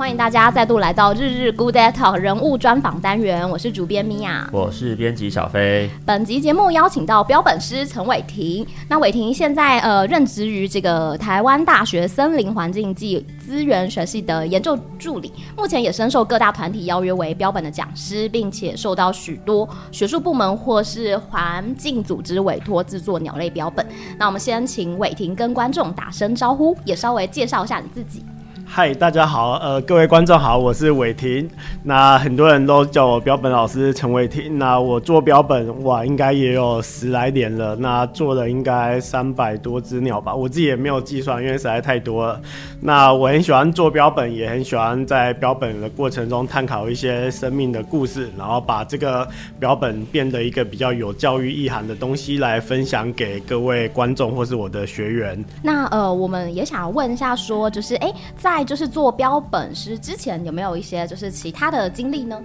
欢迎大家再度来到日日 Good Day Talk 人物专访单元，我是主编米娅，我是编辑小飞。本集节目邀请到标本师陈伟霆，那伟霆现在呃任职于这个台湾大学森林环境暨资源学系的研究助理，目前也深受各大团体邀约为标本的讲师，并且受到许多学术部门或是环境组织委托制作鸟类标本。那我们先请伟霆跟观众打声招呼，也稍微介绍一下你自己。嗨，大家好，呃，各位观众好，我是伟霆。那很多人都叫我标本老师陈伟霆。那我做标本哇，应该也有十来年了。那做了应该三百多只鸟吧，我自己也没有计算，因为实在太多了。那我很喜欢做标本，也很喜欢在标本的过程中探讨一些生命的故事，然后把这个标本变得一个比较有教育意涵的东西来分享给各位观众或是我的学员。那呃，我们也想问一下，说就是哎，在就是做标本师之前有没有一些就是其他的经历呢？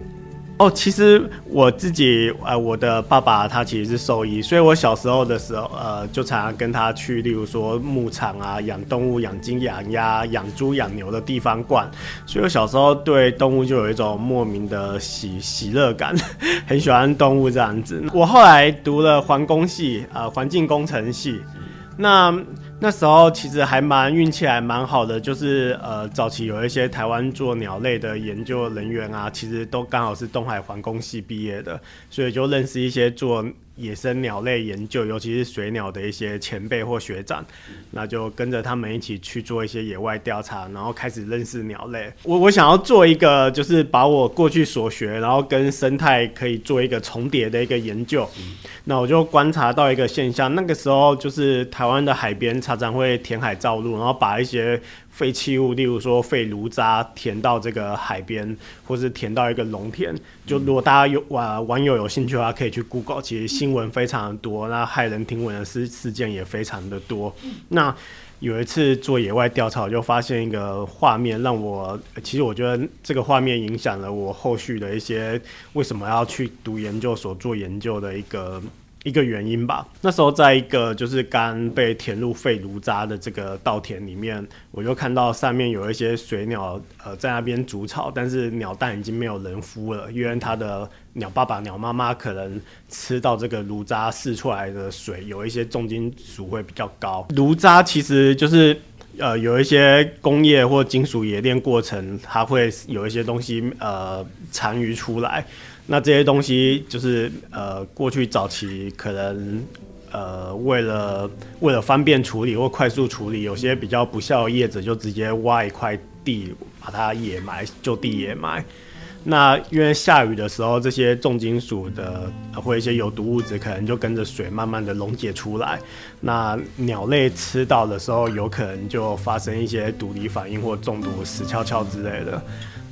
哦，其实我自己呃，我的爸爸他其实是兽医，所以我小时候的时候呃，就常常跟他去，例如说牧场啊，养动物、养鸡、养鸭、养猪、养牛的地方逛，所以我小时候对动物就有一种莫名的喜喜乐感，很喜欢动物这样子。我后来读了环工系啊，环境工程系，那。那时候其实还蛮运气还蛮好的，就是呃早期有一些台湾做鸟类的研究人员啊，其实都刚好是东海环工系毕业的，所以就认识一些做。野生鸟类研究，尤其是水鸟的一些前辈或学长，那就跟着他们一起去做一些野外调查，然后开始认识鸟类。我我想要做一个，就是把我过去所学，然后跟生态可以做一个重叠的一个研究。那我就观察到一个现象，那个时候就是台湾的海边常常会填海造陆，然后把一些。废弃物，例如说废炉渣填到这个海边，或是填到一个农田。就如果大家有网网友有兴趣的话，可以去 Google，其实新闻非常的多，那骇人听闻的事事件也非常的多。那有一次做野外调查，我就发现一个画面，让我其实我觉得这个画面影响了我后续的一些为什么要去读研究所做研究的一个。一个原因吧。那时候在一个就是刚被填入废炉渣的这个稻田里面，我就看到上面有一些水鸟呃在那边筑巢，但是鸟蛋已经没有人孵了，因为它的鸟爸爸、鸟妈妈可能吃到这个炉渣释出来的水有一些重金属会比较高。炉渣其实就是呃有一些工业或金属冶炼过程，它会有一些东西呃残余出来。那这些东西就是呃，过去早期可能呃，为了为了方便处理或快速处理，有些比较不孝的业者就直接挖一块地，把它掩埋，就地掩埋。那因为下雨的时候，这些重金属的或一些有毒物质，可能就跟着水慢慢的溶解出来。那鸟类吃到的时候，有可能就发生一些毒理反应或中毒、死翘翘之类的。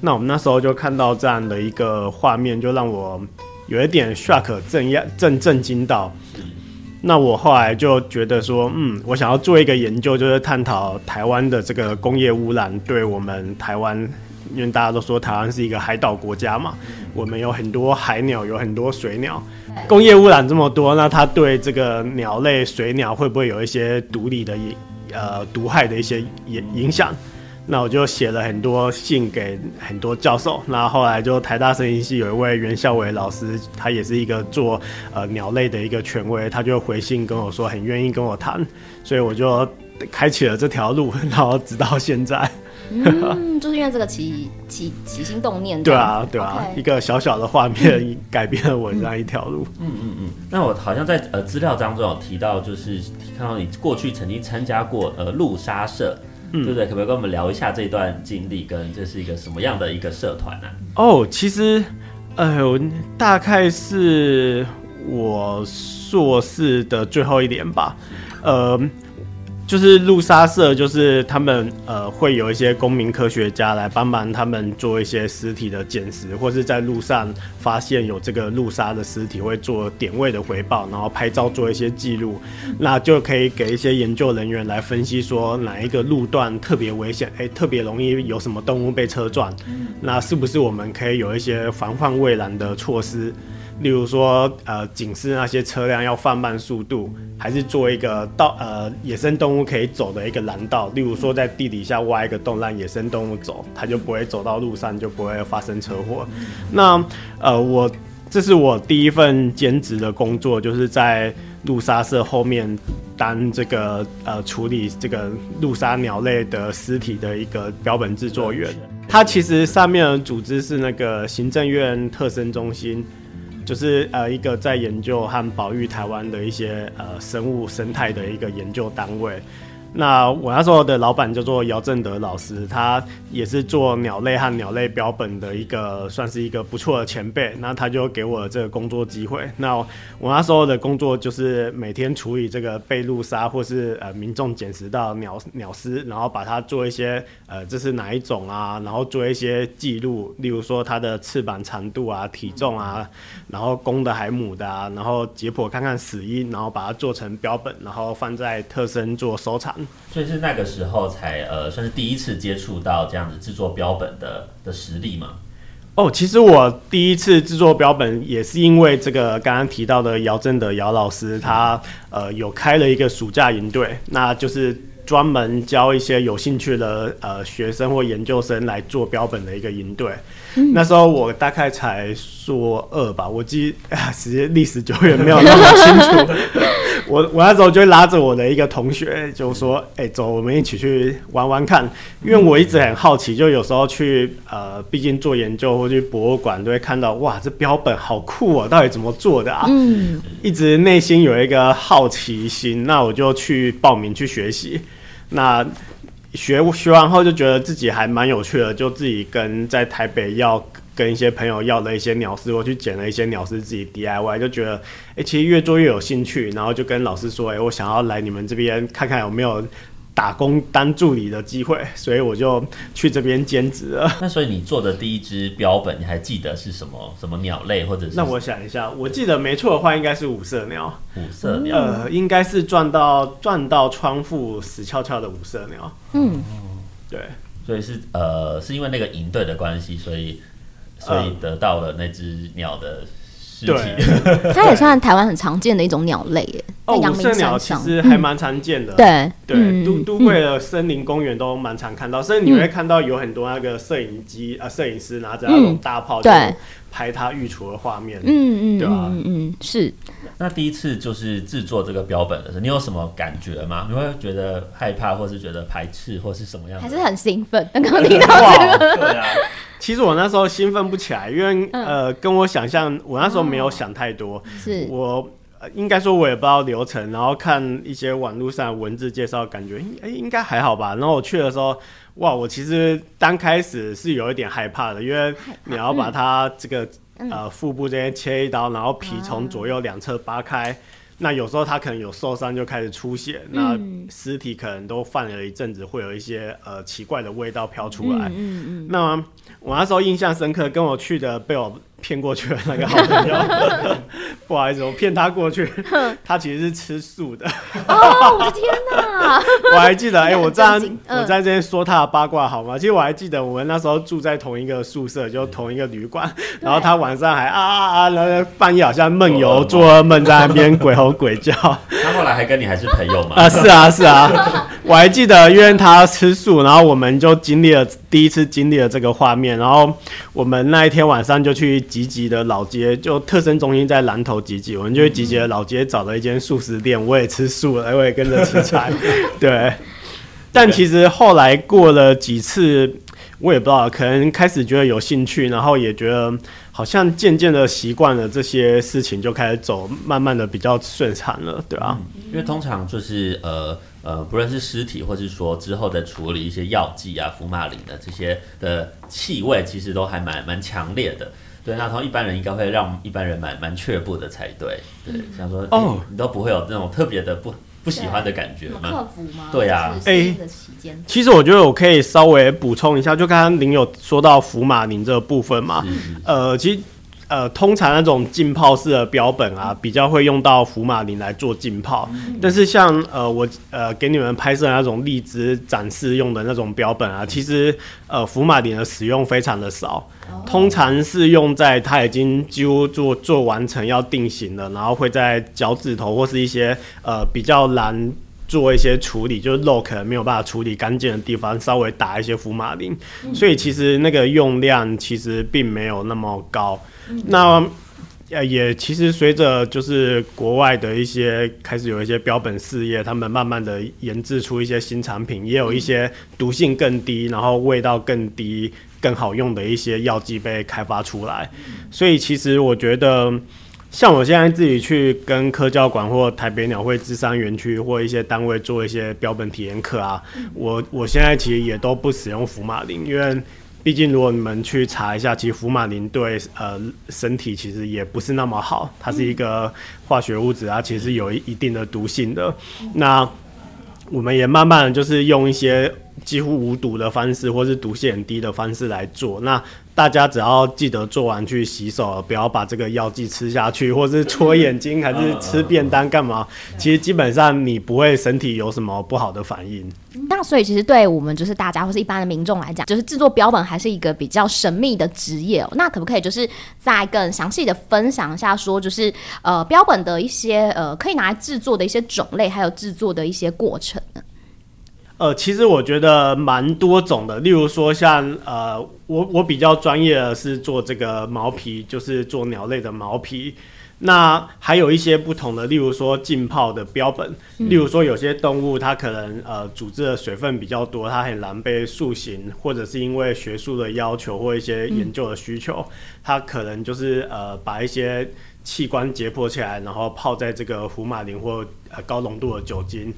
那我们那时候就看到这样的一个画面，就让我有一点 shock，震压震震惊到。那我后来就觉得说，嗯，我想要做一个研究，就是探讨台湾的这个工业污染对我们台湾，因为大家都说台湾是一个海岛国家嘛，我们有很多海鸟，有很多水鸟，工业污染这么多，那它对这个鸟类、水鸟会不会有一些毒理的呃毒害的一些影影响？那我就写了很多信给很多教授，那后来就台大森林系有一位袁孝伟老师，他也是一个做呃鸟类的一个权威，他就回信跟我说很愿意跟我谈，所以我就开启了这条路，然后直到现在。嗯，就是因为这个起起起心动念。对啊，对啊一个小小的画面改变了我这样一条路。嗯嗯嗯。那我好像在呃资料当中有提到，就是看到你过去曾经参加过呃路杀社。对不对？可不可以跟我们聊一下这段经历，跟这是一个什么样的一个社团呢？哦，其实，呃，大概是我硕士的最后一年吧，呃。就是路杀社，就是他们呃会有一些公民科学家来帮忙他们做一些尸体的捡拾，或是在路上发现有这个路杀的尸体，会做点位的回报，然后拍照做一些记录，那就可以给一些研究人员来分析说哪一个路段特别危险，哎，特别容易有什么动物被车撞，那是不是我们可以有一些防患未然的措施？例如说呃警示那些车辆要放慢速度，还是做一个道呃野生动物可以走的一个拦道。例如说在地底下挖一个洞让野生动物走，它就不会走到路上，就不会发生车祸。那呃我这是我第一份兼职的工作，就是在路沙社后面当这个呃处理这个路杀鸟类的尸体的一个标本制作员。它其实上面的组织是那个行政院特生中心，就是呃一个在研究和保育台湾的一些呃生物生态的一个研究单位。那我那时候的老板叫做姚正德老师，他也是做鸟类和鸟类标本的一个，算是一个不错的前辈。那他就给我这个工作机会。那我那时候的工作就是每天处理这个被路杀或是呃民众捡拾到鸟鸟尸，然后把它做一些呃这是哪一种啊，然后做一些记录，例如说它的翅膀长度啊、体重啊，然后公的还母的啊，然后解剖看看死因，然后把它做成标本，然后放在特生做收藏。所以是那个时候才呃，算是第一次接触到这样子制作标本的的实力嘛？哦，其实我第一次制作标本也是因为这个刚刚提到的姚正德姚老师，他呃有开了一个暑假营队，那就是专门教一些有兴趣的呃学生或研究生来做标本的一个营队。嗯、那时候我大概才硕二吧，我记 啊，时间历史久远，没有那么清楚。我我那时候就拉着我的一个同学，就说：“哎、欸，走，我们一起去玩玩看。”因为我一直很好奇，就有时候去呃，毕竟做研究或去博物馆，都会看到哇，这标本好酷啊，到底怎么做的啊？嗯，一直内心有一个好奇心，那我就去报名去学习。那学学完后就觉得自己还蛮有趣的，就自己跟在台北要跟一些朋友要了一些鸟丝，我去捡了一些鸟丝自己 DIY，就觉得哎、其实越做越有兴趣，然后就跟老师说，哎、我想要来你们这边看看有没有打工当助理的机会，所以我就去这边兼职了。那所以你做的第一只标本，你还记得是什么什么鸟类，或者是？那我想一下，我记得没错的话，应该是五色鸟。五色鸟，呃，应该是撞到撞到窗户死翘翘的五色鸟。嗯。对，所以是呃，是因为那个营队的关系，所以所以得到了那只鸟的尸体。呃、它也算台湾很常见的一种鸟类耶。哦，五色鸟其实还蛮常见的。对对，嗯、都都会的森林公园都蛮常看到，甚至你会看到有很多那个摄影机啊，摄影师拿着那种大炮，对，拍它育雏的画面。嗯嗯，对吧、啊？嗯嗯，是。那第一次就是制作这个标本的时候，你有什么感觉吗？你会觉得害怕，或是觉得排斥，或是什么样？还是很兴奋？刚刚听到这个，对啊。其实我那时候兴奋不起来，因为、嗯、呃，跟我想象，我那时候没有想太多。哦、是我应该说，我也不知道流程，然后看一些网络上文字介绍，感觉哎、欸，应该还好吧。然后我去的时候，哇，我其实刚开始是有一点害怕的，因为你要把它这个。呃，腹部这边切一刀，然后皮从左右两侧扒开，啊、那有时候他可能有受伤就开始出血，嗯、那尸体可能都放了一阵子，会有一些呃奇怪的味道飘出来。嗯嗯嗯、那我那时候印象深刻，跟我去的被我。骗过去了那个好朋友，不好意思，我骗他过去，他其实是吃素的。哦，我的天哪！我还记得，哎、欸，我这样，嗯、我在这边说他的八卦好吗？其实我还记得，我们那时候住在同一个宿舍，就同一个旅馆，然后他晚上还啊啊啊，然后半夜好像梦游，做噩梦在那边鬼吼鬼叫。他后来还跟你还是朋友吗？啊，是啊，是啊。我还记得，因为他吃素，然后我们就经历了第一次经历了这个画面，然后我们那一天晚上就去集集的老街，就特生中心在南头集集，我们就去集集的老街找了一间素食店，我也吃素了，我也跟着吃菜，对。但其实后来过了几次，我也不知道，可能开始觉得有兴趣，然后也觉得好像渐渐的习惯了这些事情，就开始走，慢慢的比较顺畅了，对吧？因为通常就是呃。呃，不论是尸体，或是说之后的处理一些药剂啊、福马林的这些的气味，其实都还蛮蛮强烈的。对，那从一般人应该会让一般人蛮蛮却步的才对。对，想说哦，你都不会有那种特别的不不喜欢的感觉吗？克服吗？对呀，哎，其实我觉得我可以稍微补充一下，就刚刚您有说到福马林这个部分嘛。呃，其实呃，通常那种浸泡式的标本啊，比较会用到福马林来做浸泡。嗯、但是像呃，我呃给你们拍摄那种荔枝展示用的那种标本啊，其实呃福马林的使用非常的少，哦、通常是用在它已经几乎做做完成要定型了，然后会在脚趾头或是一些呃比较难做一些处理，就是肉可能没有办法处理干净的地方，稍微打一些福马林。嗯、所以其实那个用量其实并没有那么高。那呃也其实随着就是国外的一些开始有一些标本事业，他们慢慢的研制出一些新产品，也有一些毒性更低，然后味道更低、更好用的一些药剂被开发出来。所以其实我觉得，像我现在自己去跟科教馆或台北鸟会智山园区或一些单位做一些标本体验课啊，我我现在其实也都不使用福马林，因为。毕竟，如果你们去查一下，其实福马林对呃身体其实也不是那么好，它是一个化学物质啊，其实有一一定的毒性的。那我们也慢慢就是用一些几乎无毒的方式，或是毒性很低的方式来做。那大家只要记得做完去洗手，不要把这个药剂吃下去，或是戳眼睛，还是吃便当干嘛？其实基本上你不会身体有什么不好的反应。那所以其实对我们就是大家或是一般的民众来讲，就是制作标本还是一个比较神秘的职业哦。那可不可以就是再更详细的分享一下，说就是呃标本的一些呃可以拿来制作的一些种类，还有制作的一些过程呢？呃，其实我觉得蛮多种的，例如说像呃，我我比较专业的是做这个毛皮，就是做鸟类的毛皮。那还有一些不同的，例如说浸泡的标本，例如说有些动物它可能呃组织的水分比较多，它很难被塑形，或者是因为学术的要求或一些研究的需求，它可能就是呃把一些器官解剖起来，然后泡在这个福马林或呃高浓度的酒精。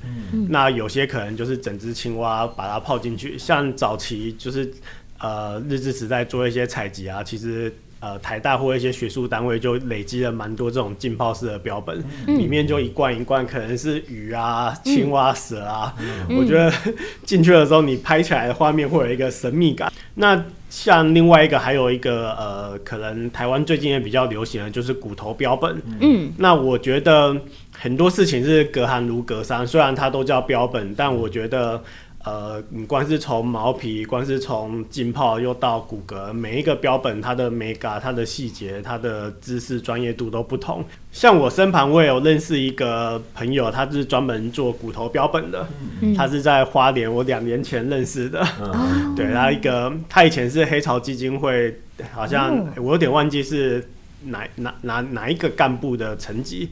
那有些可能就是整只青蛙把它泡进去，像早期就是呃日治时代做一些采集啊，其实。呃，台大或一些学术单位就累积了蛮多这种浸泡式的标本，嗯、里面就一罐一罐，可能是鱼啊、青蛙、蛇啊。嗯、我觉得进去的时候，你拍起来的画面会有一个神秘感。那像另外一个，还有一个呃，可能台湾最近也比较流行的，就是骨头标本。嗯，那我觉得很多事情是隔行如隔山，虽然它都叫标本，但我觉得。呃，你光是从毛皮，光是从浸泡，又到骨骼，每一个标本它的美感、它的细节、它的知识专业度都不同。像我身旁，我也有认识一个朋友，他是专门做骨头标本的，嗯、他是在花莲，我两年前认识的。嗯、对，他一个，他以前是黑潮基金会，好像、嗯欸、我有点忘记是哪哪哪哪一个干部的层级。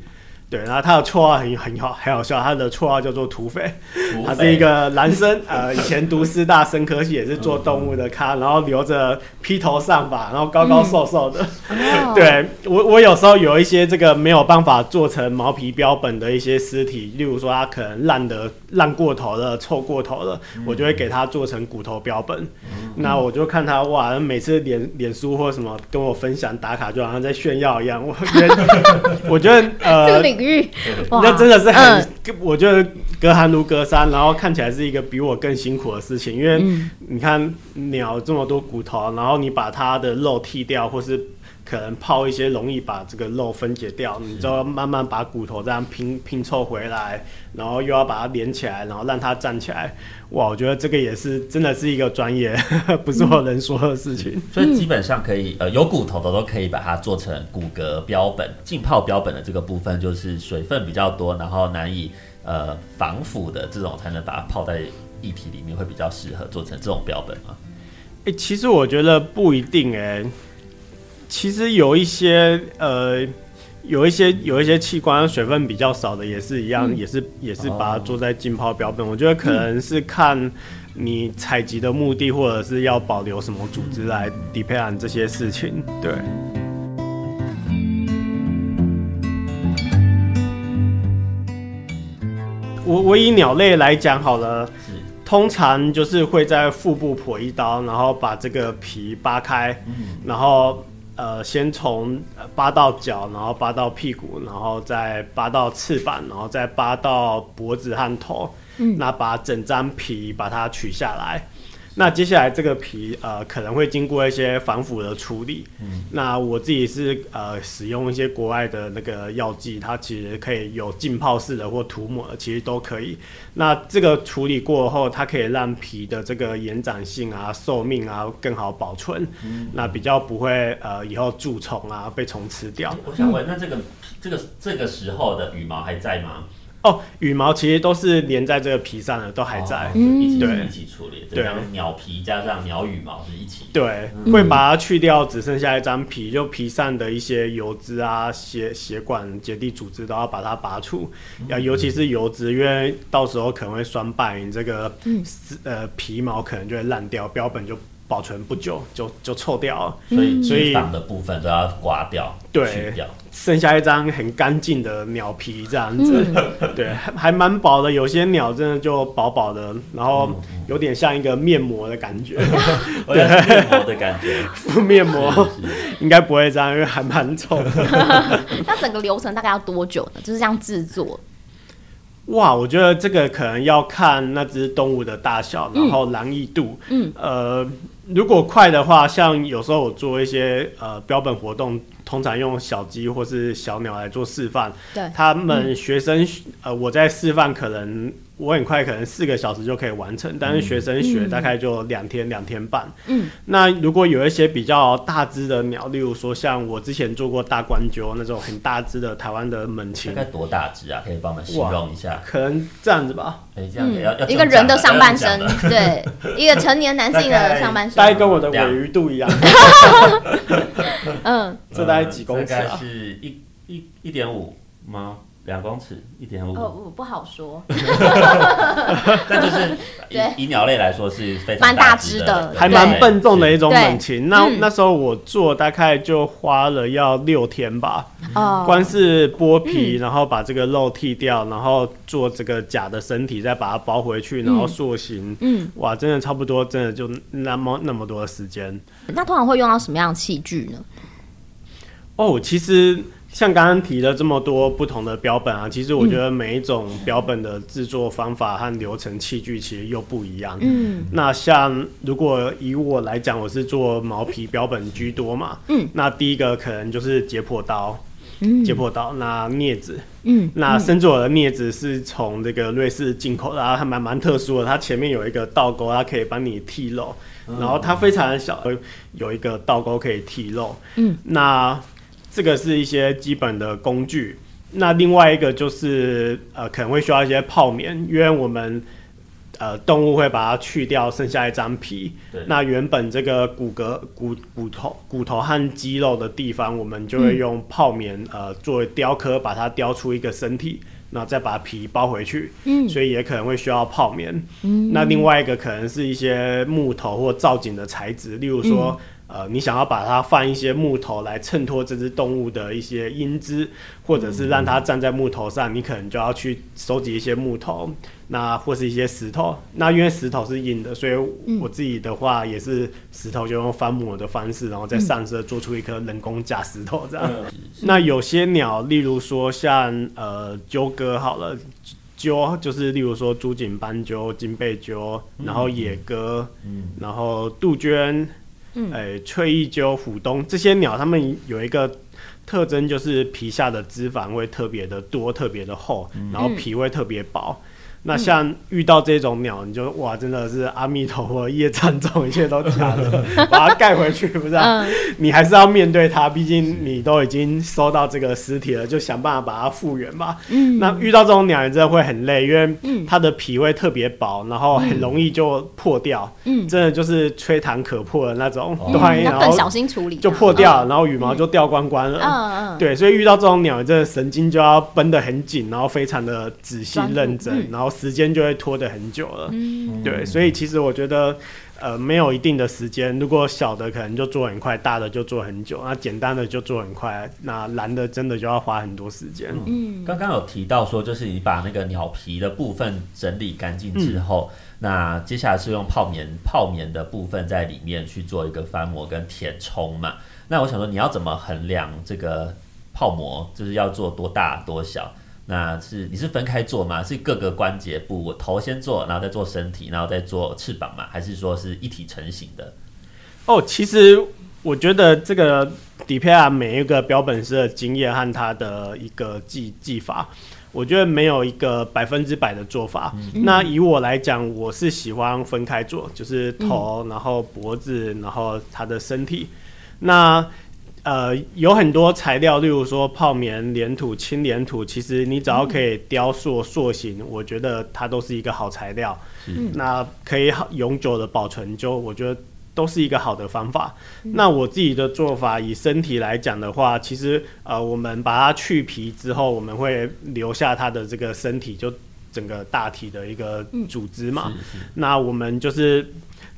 对，然后他的绰号很很好，很好笑。他的绰号叫做土匪，土匪他是一个男生，呃，以前读师大生科系也是做动物的咖，然后留着披头散发，然后高高瘦瘦的。嗯、对我，我有时候有一些这个没有办法做成毛皮标本的一些尸体，例如说他可能烂的烂过头了、臭过头了，嗯、我就会给他做成骨头标本。嗯、那我就看他哇，每次脸脸书或什么跟我分享打卡，就好像在炫耀一样。我觉得，我觉得呃。那真的是很，嗯、我觉得隔行如隔山，然后看起来是一个比我更辛苦的事情，因为你看鸟这么多骨头，然后你把它的肉剃掉，或是可能泡一些容易把这个肉分解掉，你就要慢慢把骨头这样拼拼凑回来，然后又要把它连起来，然后让它站起来。哇，我觉得这个也是真的是一个专业，不是我能说的事情。所以基本上可以，呃，有骨头的都可以把它做成骨骼标本。浸泡标本的这个部分，就是水分比较多，然后难以呃防腐的这种，才能把它泡在液体里面，会比较适合做成这种标本吗？哎、欸，其实我觉得不一定哎、欸。其实有一些呃。有一些有一些器官水分比较少的也是一样，嗯、也是也是把它做在浸泡标本。哦、我觉得可能是看你采集的目的，或者是要保留什么组织来 depend on 这些事情。对。我我以鸟类来讲好了，通常就是会在腹部剖一刀，然后把这个皮扒开，嗯、然后。呃，先从扒到脚，然后扒到屁股，然后再扒到翅膀，然后再扒到脖子和头。嗯，那把整张皮把它取下来。那接下来这个皮呃可能会经过一些防腐的处理。嗯，那我自己是呃使用一些国外的那个药剂，它其实可以有浸泡式的或涂抹的，其实都可以。那这个处理过后，它可以让皮的这个延展性啊、寿命啊更好保存。嗯，那比较不会呃以后蛀虫啊被虫吃掉。我想问，那这个这个这个时候的羽毛还在吗？哦，羽毛其实都是连在这个皮上的，都还在，哦、一起对。一起处理，对，鸟皮加上鸟羽毛是一起，对，嗯、会把它去掉，只剩下一张皮，就皮上的一些油脂啊、血血管结缔组织都要把它拔出，要、嗯、尤其是油脂，因为到时候可能会酸败，你这个、嗯、呃皮毛可能就会烂掉，标本就。保存不久就就臭掉了，所以所以脂肪的部分都要刮掉，对，去掉，剩下一张很干净的鸟皮这样子，嗯、对，还蛮薄的。有些鸟真的就薄薄的，然后有点像一个面膜的感觉，对，面膜的感觉，敷 面膜应该不会这样，因为还蛮臭的。那整个流程大概要多久呢？就是这样制作。哇，我觉得这个可能要看那只动物的大小，然后难易度，嗯，呃。如果快的话，像有时候我做一些呃标本活动，通常用小鸡或是小鸟来做示范。对，他们学生、嗯、呃，我在示范可能。我很快可能四个小时就可以完成，但是学生学大概就两天两、嗯、天半。嗯，那如果有一些比较大只的鸟，例如说像我之前做过大冠鸠那种很大只的台湾的猛禽，大概多大只啊？可以帮我们形容一下？可能这样子吧。哎、欸，这样子要、嗯、要一个人的上半身，对，一个成年男性的上半身，大概跟我的尾鱼肚一样。嗯，这大概几公尺啊？是一一一点五吗？两公尺一点五，哦，我不好说。但就是以以鸟类来说是非常蛮大只的，还蛮笨重的一种猛禽。那那时候我做大概就花了要六天吧。哦，光是剥皮，然后把这个肉剃掉，然后做这个假的身体，再把它包回去，然后塑形。嗯，哇，真的差不多，真的就那么那么多的时间。那通常会用到什么样的器具呢？哦，其实。像刚刚提了这么多不同的标本啊，其实我觉得每一种标本的制作方法和流程器具其实又不一样。嗯，那像如果以我来讲，我是做毛皮标本居多嘛。嗯，那第一个可能就是解剖刀。嗯，解剖刀，那镊子。嗯，那甚至我的镊子是从这个瑞士进口的，然后还蛮蛮特殊的，它前面有一个倒钩，它可以帮你剔肉，然后它非常小，有一个倒钩可以剔肉。嗯，那。这个是一些基本的工具，那另外一个就是呃可能会需要一些泡棉，因为我们呃动物会把它去掉，剩下一张皮。对。那原本这个骨骼、骨骨头、骨头和肌肉的地方，我们就会用泡棉、嗯、呃作为雕刻，把它雕出一个身体，然后再把皮包回去。嗯。所以也可能会需要泡棉。嗯。那另外一个可能是一些木头或造景的材质，例如说。嗯呃，你想要把它放一些木头来衬托这只动物的一些英姿，或者是让它站在木头上，你可能就要去收集一些木头，那或是一些石头。那因为石头是硬的，所以我自己的话也是石头就用翻模的方式，然后再上色做出一颗人工假石头这样。那有些鸟，例如说像呃鸠哥好了，鸠就是例如说朱颈斑鸠、金背鸠，然后野鸽，然后杜鹃。嗯，哎、欸，翠翼鸠、虎东这些鸟，它们有一个特征，就是皮下的脂肪会特别的多、特别的厚，然后皮会特别薄。那像遇到这种鸟，你就哇，真的是阿弥陀佛，业障重，一切都假的，把它盖回去，不是、啊？你还是要面对它，毕竟你都已经收到这个尸体了，就想办法把它复原吧。嗯，那遇到这种鸟，你真的会很累，因为它的皮会特别薄，然后很容易就破掉。嗯，真的就是吹弹可破的那种，对，然后更小心处理，就破掉，然后羽毛就掉光光了。嗯嗯，对，所以遇到这种鸟，真的神经就要绷得很紧，然后非常的仔细认真，然后。时间就会拖得很久了，嗯，对，所以其实我觉得，呃，没有一定的时间。如果小的可能就做很快，大的就做很久，那简单的就做很快，那难的真的就要花很多时间。嗯，刚刚有提到说，就是你把那个鸟皮的部分整理干净之后，嗯，那接下来是用泡棉，泡棉的部分在里面去做一个翻模跟填充嘛。那我想说，你要怎么衡量这个泡膜，就是要做多大多小？那是你是分开做吗？是各个关节部，我头先做，然后再做身体，然后再做翅膀吗？还是说是一体成型的？哦，其实我觉得这个底片啊，每一个标本师的经验和他的一个技技法，我觉得没有一个百分之百的做法。嗯、那以我来讲，我是喜欢分开做，就是头，然后脖子，然后他的身体。那呃，有很多材料，例如说泡棉、粘土、轻粘土，其实你只要可以雕塑塑形，嗯、我觉得它都是一个好材料。嗯，那可以永久的保存，就我觉得都是一个好的方法。嗯、那我自己的做法，以身体来讲的话，其实呃，我们把它去皮之后，我们会留下它的这个身体，就整个大体的一个组织嘛。嗯、那我们就是。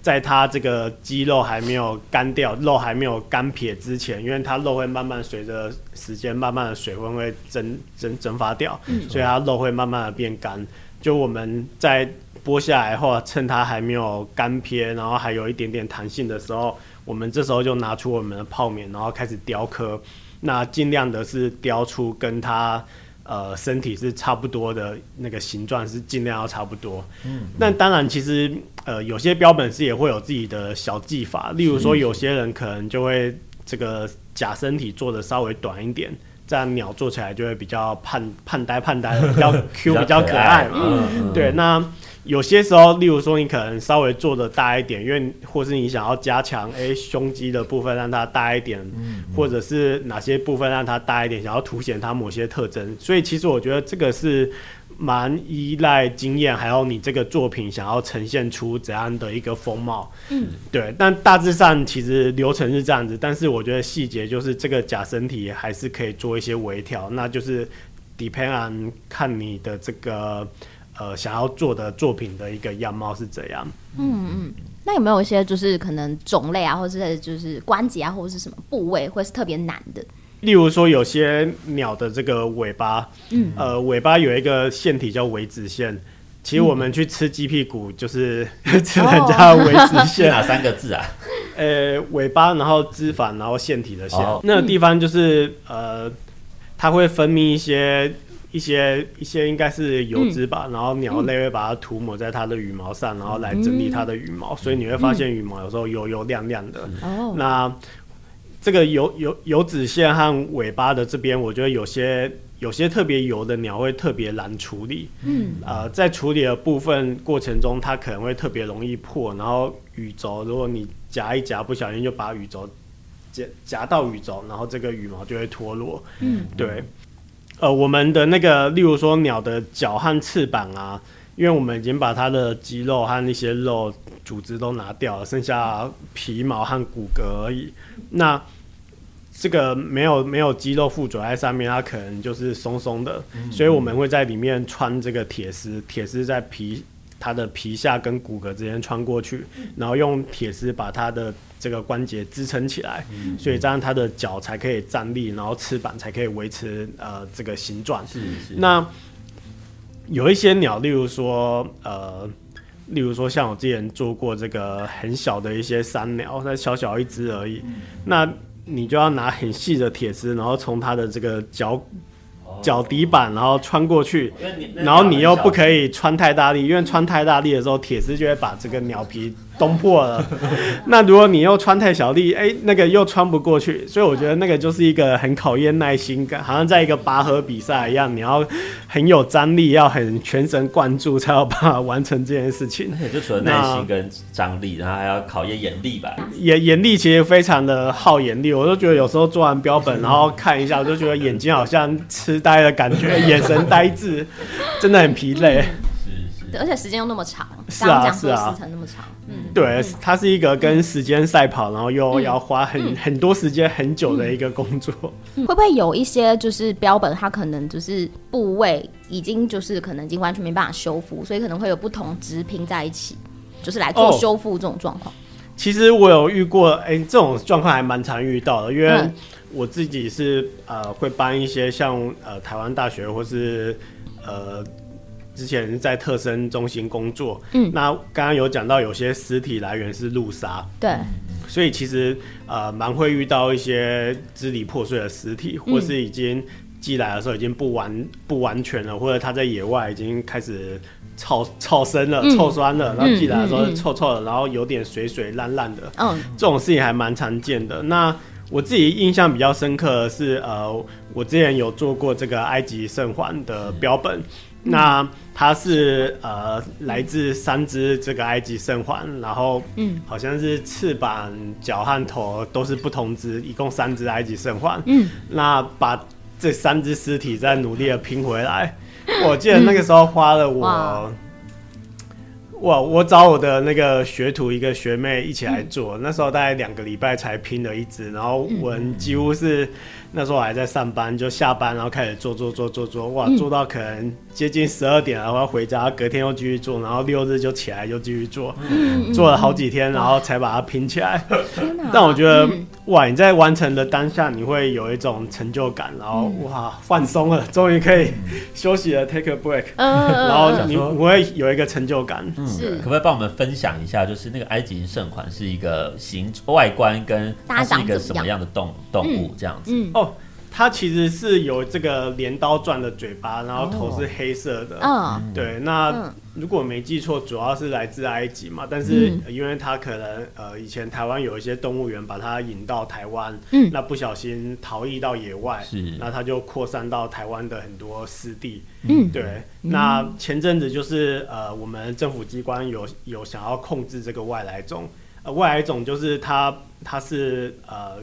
在它这个肌肉还没有干掉，肉还没有干撇之前，因为它肉会慢慢随着时间慢慢的水分会蒸蒸蒸发掉，嗯、所以它肉会慢慢的变干。就我们在剥下来后，趁它还没有干撇，然后还有一点点弹性的时候，我们这时候就拿出我们的泡棉，然后开始雕刻。那尽量的是雕出跟它。呃，身体是差不多的那个形状，是尽量要差不多。嗯，那当然，其实呃，有些标本师也会有自己的小技法，例如说，有些人可能就会这个假身体做的稍微短一点，这样鸟做起来就会比较胖胖呆胖呆的，比较 Q，比较可爱嘛。嗯，对，那。有些时候，例如说你可能稍微做的大一点，因为或是你想要加强诶、欸、胸肌的部分让它大一点，嗯嗯、或者是哪些部分让它大一点，想要凸显它某些特征。所以其实我觉得这个是蛮依赖经验，还有你这个作品想要呈现出怎样的一个风貌。嗯，对。但大致上其实流程是这样子，但是我觉得细节就是这个假身体还是可以做一些微调，那就是 depend on 看你的这个。呃，想要做的作品的一个样貌是怎样？嗯嗯，那有没有一些就是可能种类啊，或者是就是关节啊，或者是什么部位，会是特别难的？例如说，有些鸟的这个尾巴，嗯，呃，尾巴有一个腺体叫尾子腺。其实我们去吃鸡屁股，就是、嗯、吃人家的尾子腺。哪三个字啊？呃，尾巴，然后脂肪，然后腺体的腺。哦、那个地方就是呃，它会分泌一些。一些一些应该是油脂吧，嗯、然后鸟类会把它涂抹在它的羽毛上，嗯、然后来整理它的羽毛，嗯、所以你会发现羽毛有时候油油亮亮的。嗯、那这个油油油脂线和尾巴的这边，我觉得有些有些特别油的鸟会特别难处理。嗯，呃，在处理的部分过程中，它可能会特别容易破，然后羽轴，如果你夹一夹，不小心就把羽轴夹夹到羽轴，然后这个羽毛就会脱落。嗯，对。呃，我们的那个，例如说鸟的脚和翅膀啊，因为我们已经把它的肌肉和那些肉组织都拿掉了，剩下皮毛和骨骼而已。那这个没有没有肌肉附着在上面，它可能就是松松的，嗯嗯，所以我们会在里面穿这个铁丝，铁丝在皮它的皮下跟骨骼之间穿过去，然后用铁丝把它的。这个关节支撑起来，嗯、所以这样它的脚才可以站立，然后翅膀才可以维持呃这个形状。是是。那有一些鸟，例如说呃，例如说像我之前做过这个很小的一些山鸟，那小小一只而已，嗯、那你就要拿很细的铁丝，然后从它的这个脚。脚底板，然后穿过去，然后你又不可以穿太大力，因为穿太大力的时候，铁丝就会把这个鸟皮东破了。那如果你又穿太小力，哎，那个又穿不过去。所以我觉得那个就是一个很考验耐心感，好像在一个拔河比赛一样，你要很有张力，要很全神贯注，才有办法完成这件事情。那就除了耐心跟张力，然后还要考验眼力吧？眼眼力其实非常的耗眼力，我都觉得有时候做完标本，然后看一下，我就觉得眼睛好像痴呆的感觉，眼神呆滞，真的很疲累。而且时间又那么长，是啊是啊，时长那么长，嗯，对，它是一个跟时间赛跑，然后又要花很很多时间很久的一个工作。会不会有一些就是标本，它可能就是部位已经就是可能已经完全没办法修复，所以可能会有不同质拼在一起，就是来做修复这种状况。其实我有遇过，哎、欸，这种状况还蛮常遇到的，因为我自己是呃会帮一些像呃台湾大学或是呃之前在特生中心工作，嗯，那刚刚有讲到有些尸体来源是路杀，对，所以其实呃蛮会遇到一些支离破碎的尸体，或是已经寄来的时候已经不完不完全了，或者它在野外已经开始臭臭生了、嗯、臭酸了，然后寄来的时候臭臭的，然后有点水水烂烂的，嗯，这种事情还蛮常见的。那我自己印象比较深刻的是，呃，我之前有做过这个埃及圣环的标本。那它是呃来自三只这个埃及圣环，然后嗯，好像是翅膀、脚和头都是不同只，一共三只埃及圣环。嗯，那把这三只尸体再努力的拼回来，我记得那个时候花了我，嗯、哇，我找我的那个学徒一个学妹一起来做，嗯、那时候大概两个礼拜才拼了一只，然后我们几乎是。那时候我还在上班，就下班然后开始做做做做做，哇，做到可能接近十二点了，我要回家，隔天又继续做，然后六日就起来又继续做，嗯、做了好几天，然后才把它拼起来。但我觉得，嗯、哇，你在完成的当下，你会有一种成就感，然后哇，放松了，终于可以休息了，take a break，嗯、然后你我会有一个成就感。嗯，是。可不可以帮我们分享一下，就是那个埃及圣款是一个形外观跟它是一个什么样的动动物这样子？嗯。哦它其实是有这个镰刀状的嘴巴，然后头是黑色的。嗯，对。那如果没记错，主要是来自埃及嘛。但是因为它可能呃以前台湾有一些动物园把它引到台湾，嗯，那不小心逃逸到野外，是，那它就扩散到台湾的很多湿地。嗯，对。那前阵子就是呃我们政府机关有有想要控制这个外来种，呃外来种就是它它是呃。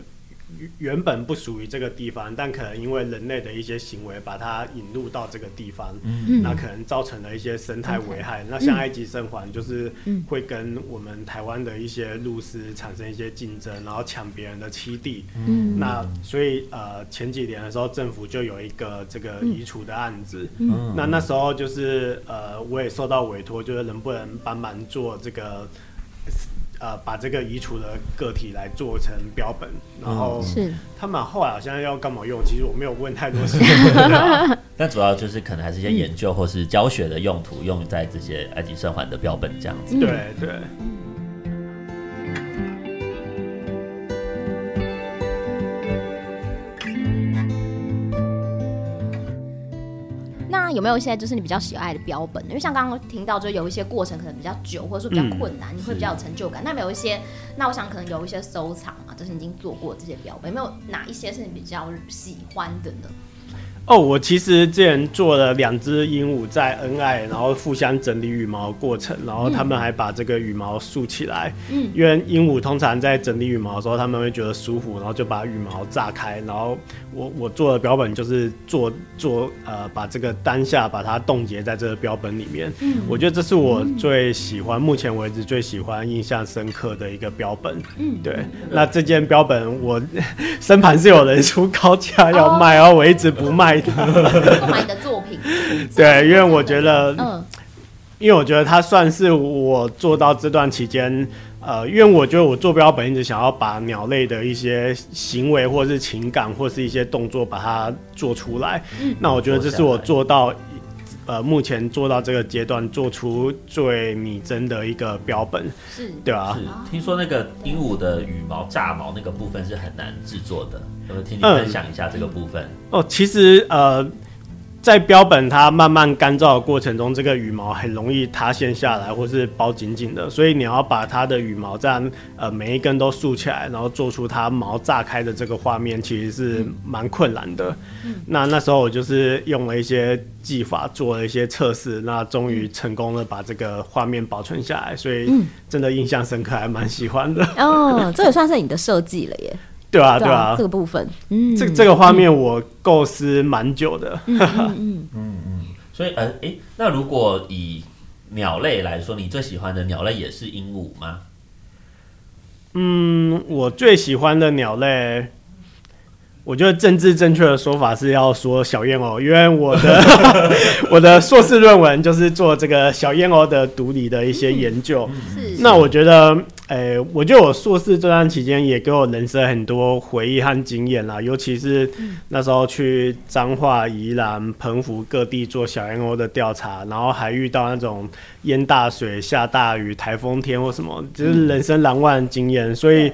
原本不属于这个地方，但可能因为人类的一些行为，把它引入到这个地方，嗯、那可能造成了一些生态危害。嗯、那像埃及圣环，就是会跟我们台湾的一些鹭鸶产生一些竞争，然后抢别人的栖地。嗯、那所以呃，前几年的时候，政府就有一个这个移除的案子。嗯、那那时候就是呃，我也受到委托，就是能不能帮忙做这个。呃，把这个移除的个体来做成标本，然后是他们后来好像要干嘛用？其实我没有问太多事情，但主要就是可能还是一些研究或是教学的用途，用在这些埃及圣环的标本这样子。对对。有没有一些就是你比较喜爱的标本？因为像刚刚听到，就有一些过程可能比较久，或者说比较困难，嗯、你会比较有成就感。是那有一些，那我想可能有一些收藏啊，就是已经做过这些标本，有没有哪一些是你比较喜欢的呢？哦，我其实之前做了两只鹦鹉在恩爱，然后互相整理羽毛过程，然后他们还把这个羽毛竖起来。嗯，因为鹦鹉通常在整理羽毛的时候，他们会觉得舒服，然后就把羽毛炸开。然后我我做的标本就是做做呃，把这个当下把它冻结在这个标本里面。嗯，我觉得这是我最喜欢，目前为止最喜欢、印象深刻的一个标本。嗯，对。那这件标本我 身旁是有人出高价要卖，然后我一直不卖。买你的作品，对，因为我觉得，嗯，因为我觉得它算是我做到这段期间，呃，因为我觉得我做标本一直想要把鸟类的一些行为，或是情感，或是一些动作，把它做出来。嗯，那我觉得这是我做到，呃，目前做到这个阶段，做出最拟真的一个标本，是，对啊，是，听说那个鹦鹉的羽毛炸毛那个部分是很难制作的。我听你分享一下这个部分、嗯、哦。其实呃，在标本它慢慢干燥的过程中，这个羽毛很容易塌陷下来，或是包紧紧的。所以你要把它的羽毛这样呃每一根都竖起来，然后做出它毛炸开的这个画面，其实是蛮困难的。嗯、那那时候我就是用了一些技法做了一些测试，那终于成功的把这个画面保存下来。所以真的印象深刻，还蛮喜欢的。哦，这也算是你的设计了耶。对啊，对啊，这个部分，嗯，这这个画面我构思蛮久的，嗯嗯嗯嗯，所以呃，哎、欸，那如果以鸟类来说，你最喜欢的鸟类也是鹦鹉吗？嗯，我最喜欢的鸟类。我觉得政治正确的说法是要说小燕鸥，因为我的 我的硕士论文就是做这个小燕鸥的独立的一些研究。是。那我觉得，诶、欸，我觉得我硕士这段期间也给我人生很多回忆和经验啦，尤其是那时候去彰化、宜兰、澎湖各地做小燕鸥的调查，然后还遇到那种淹大水、下大雨、台风天或什么，就是人生难忘的经验，所以。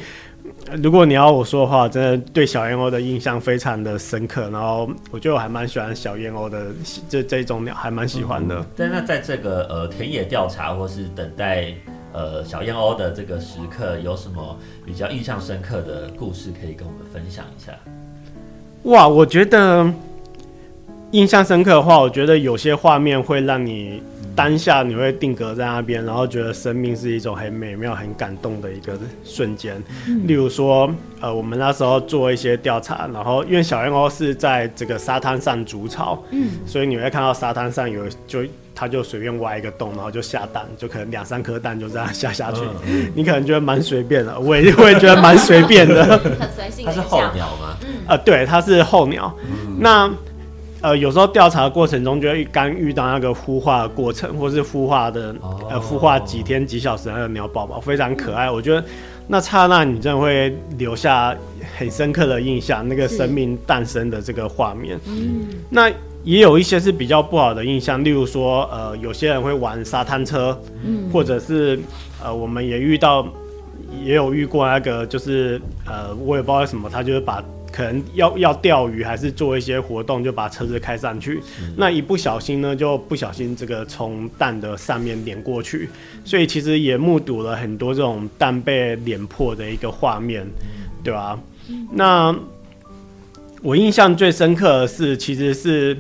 如果你要我说的话，真的对小燕鸥的印象非常的深刻。然后我觉得我还蛮喜欢小燕鸥的，这这种鸟还蛮喜欢的。但、嗯、那在这个呃田野调查或是等待呃小燕鸥的这个时刻，有什么比较印象深刻的故事可以跟我们分享一下？哇，我觉得印象深刻的话，我觉得有些画面会让你。当下你会定格在那边，然后觉得生命是一种很美妙、很感动的一个瞬间。嗯、例如说，呃，我们那时候做一些调查，然后因为小燕鸥是在这个沙滩上筑巢，嗯，所以你会看到沙滩上有就它就随便挖一个洞，然后就下蛋，就可能两三颗蛋就这样下下去。嗯、你可能觉得蛮随便的，我也我也觉得蛮随便的，很随性。它是候鸟吗？嗯，呃，对，它是候鸟。嗯、那。呃，有时候调查过程中，就会刚遇到那个孵化的过程，或是孵化的、oh. 呃孵化几天几小时那个鸟宝宝非常可爱。我觉得那刹那你真的会留下很深刻的印象，那个生命诞生的这个画面。嗯，那也有一些是比较不好的印象，例如说，呃，有些人会玩沙滩车，嗯，或者是呃，我们也遇到，也有遇过那个，就是呃，我也不知道为什么，他就是把。可能要要钓鱼还是做一些活动，就把车子开上去。嗯、那一不小心呢，就不小心这个从蛋的上面碾过去，所以其实也目睹了很多这种蛋被碾破的一个画面，对吧、啊？那我印象最深刻的是，其实是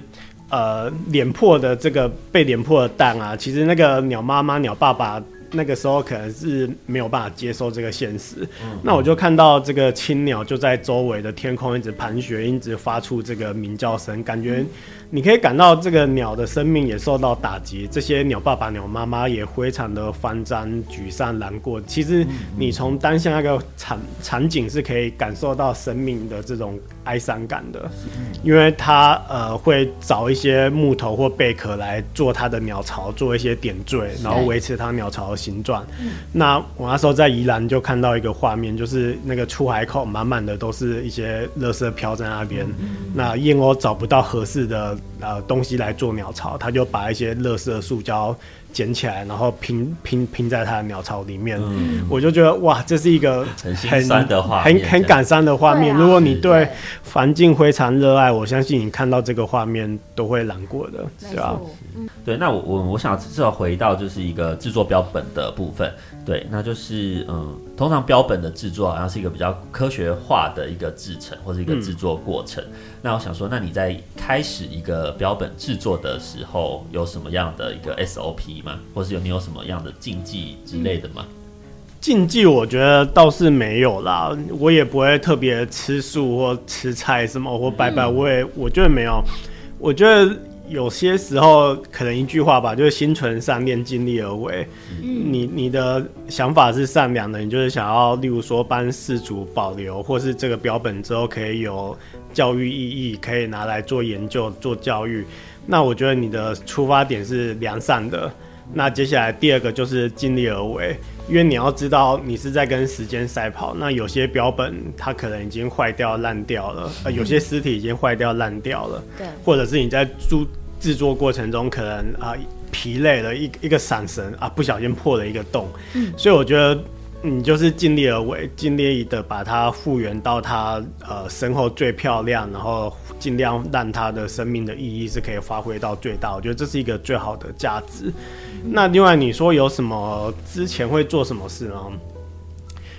呃碾破的这个被碾破的蛋啊，其实那个鸟妈妈、鸟爸爸。那个时候可能是没有办法接受这个现实，嗯、那我就看到这个青鸟就在周围的天空一直盘旋，一直发出这个鸣叫声，感觉。你可以感到这个鸟的生命也受到打击，这些鸟爸爸、鸟妈妈也非常的慌张、沮丧、难过。其实你从当下那个场场景是可以感受到生命的这种哀伤感的，因为它呃会找一些木头或贝壳来做它的鸟巢，做一些点缀，然后维持它鸟巢的形状。那我那时候在宜兰就看到一个画面，就是那个出海口满满的都是一些垃圾飘在那边，那燕鸥找不到合适的。呃，东西来做鸟巢，他就把一些垃圾塑胶捡起来，然后拼拼拼在他的鸟巢里面。嗯、我就觉得哇，这是一个很心酸的画，很很感伤的画面。啊、如果你对环境非常热爱，我相信你看到这个画面都会难过的，对吧、啊？对，那我我我想至少回到就是一个制作标本的部分。对，那就是嗯，通常标本的制作好像是一个比较科学化的一个制成或者一个制作过程。嗯、那我想说，那你在开始一个标本制作的时候，有什么样的一个 SOP 吗？或是有你有什么样的禁忌之类的吗？禁忌我觉得倒是没有啦，我也不会特别吃素或吃菜什么或拜拜，嗯、我也我觉得没有，我觉得。有些时候可能一句话吧，就是心存善念，尽力而为。嗯、你你的想法是善良的，你就是想要，例如说帮饲主保留，或是这个标本之后可以有教育意义，可以拿来做研究、做教育。那我觉得你的出发点是良善的。那接下来第二个就是尽力而为。因为你要知道，你是在跟时间赛跑。那有些标本它可能已经坏掉烂掉了，呃，有些尸体已经坏掉烂掉了，对，或者是你在制制作过程中可能啊、呃、疲累了，一一个闪神啊不小心破了一个洞，嗯，所以我觉得你就是尽力而为，尽力的把它复原到它呃身后最漂亮，然后尽量让它的生命的意义是可以发挥到最大。我觉得这是一个最好的价值。那另外你说有什么之前会做什么事呢？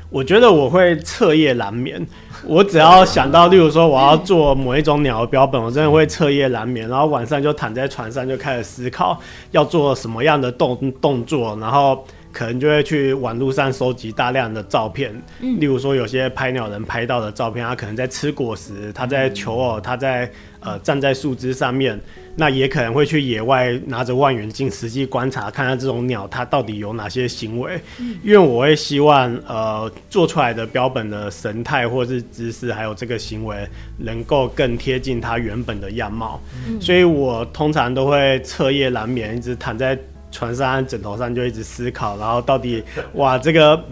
我觉得我会彻夜难眠。我只要想到，例如说我要做某一种鸟的标本，我真的会彻夜难眠，然后晚上就躺在床上就开始思考要做什么样的动动作，然后。可能就会去网络上收集大量的照片，例如说有些拍鸟人拍到的照片，他可能在吃果实，他在求偶，他在呃站在树枝上面，那也可能会去野外拿着望远镜实际观察，看看这种鸟它到底有哪些行为，因为我会希望呃做出来的标本的神态或是姿势，还有这个行为能够更贴近它原本的样貌，所以我通常都会彻夜难眠，一直躺在。床上、枕头上就一直思考，然后到底哇，这个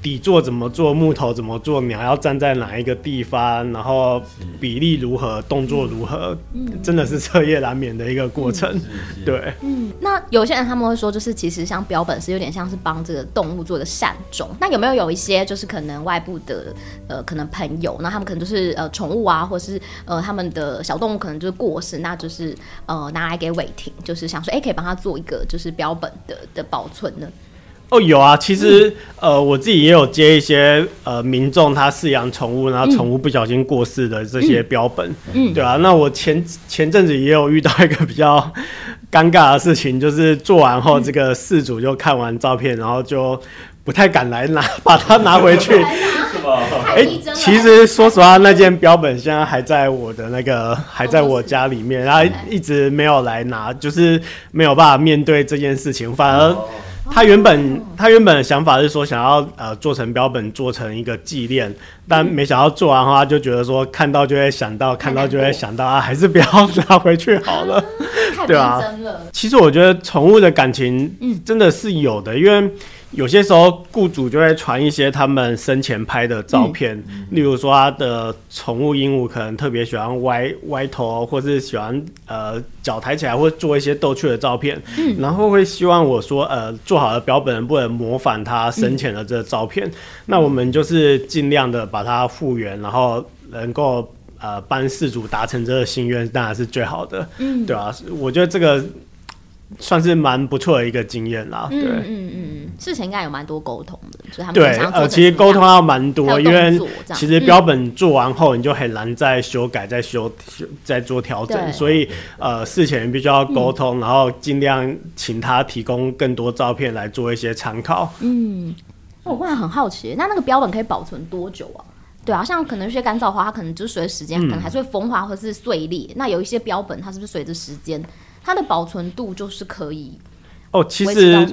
底座怎么做，木头怎么做，鸟要站在哪一个地方，然后比例如何，动作如何，真的是彻夜难眠的一个过程。对，嗯，那有些人他们会说，就是其实像标本是有点像是帮这个动物做的善终。那有没有有一些就是可能外部的呃可能朋友，那他们可能就是呃宠物啊，或是呃他们的小动物可能就是过世，那就是呃拿来给伟霆，就是想说，哎、欸，可以帮他做一个就是标本的的保存呢？哦，有啊，其实、嗯、呃，我自己也有接一些呃民众他饲养宠物，然后宠物不小心过世的这些标本，嗯，对啊。那我前前阵子也有遇到一个比较尴尬的事情，就是做完后，这个事主就看完照片，然后就不太敢来拿，把它拿回去。哎、欸，其实说实话，那件标本现在还在我的那个，还在我家里面，然后一直没有来拿，就是没有办法面对这件事情，反而。他原本他原本的想法是说想要呃做成标本，做成一个纪念，但没想到做完后他就觉得说看到就会想到，看到就会想到啊，还是不要拿回去好了，对啊，其实我觉得宠物的感情真的是有的，因为。有些时候，雇主就会传一些他们生前拍的照片，嗯、例如说他的宠物鹦鹉可能特别喜欢歪歪头，或是喜欢呃脚抬起来，或做一些逗趣的照片，嗯、然后会希望我说呃做好的标本不能模仿他生前的这个照片，嗯、那我们就是尽量的把它复原，然后能够呃帮事主达成这个心愿，当然是最好的，嗯，对啊，我觉得这个。算是蛮不错的一个经验啦，对，嗯嗯嗯，事前应该有蛮多沟通的，所以他们对，呃，其实沟通要蛮多，因为其实标本做完后，你就很难再修改、再修、再做调整，所以呃，事前必须要沟通，然后尽量请他提供更多照片来做一些参考。嗯，我忽然很好奇，那那个标本可以保存多久啊？对啊，像可能一些干燥花，它可能就是随着时间，可能还是会风化或是碎裂。那有一些标本，它是不是随着时间？它的保存度就是可以哦，其实，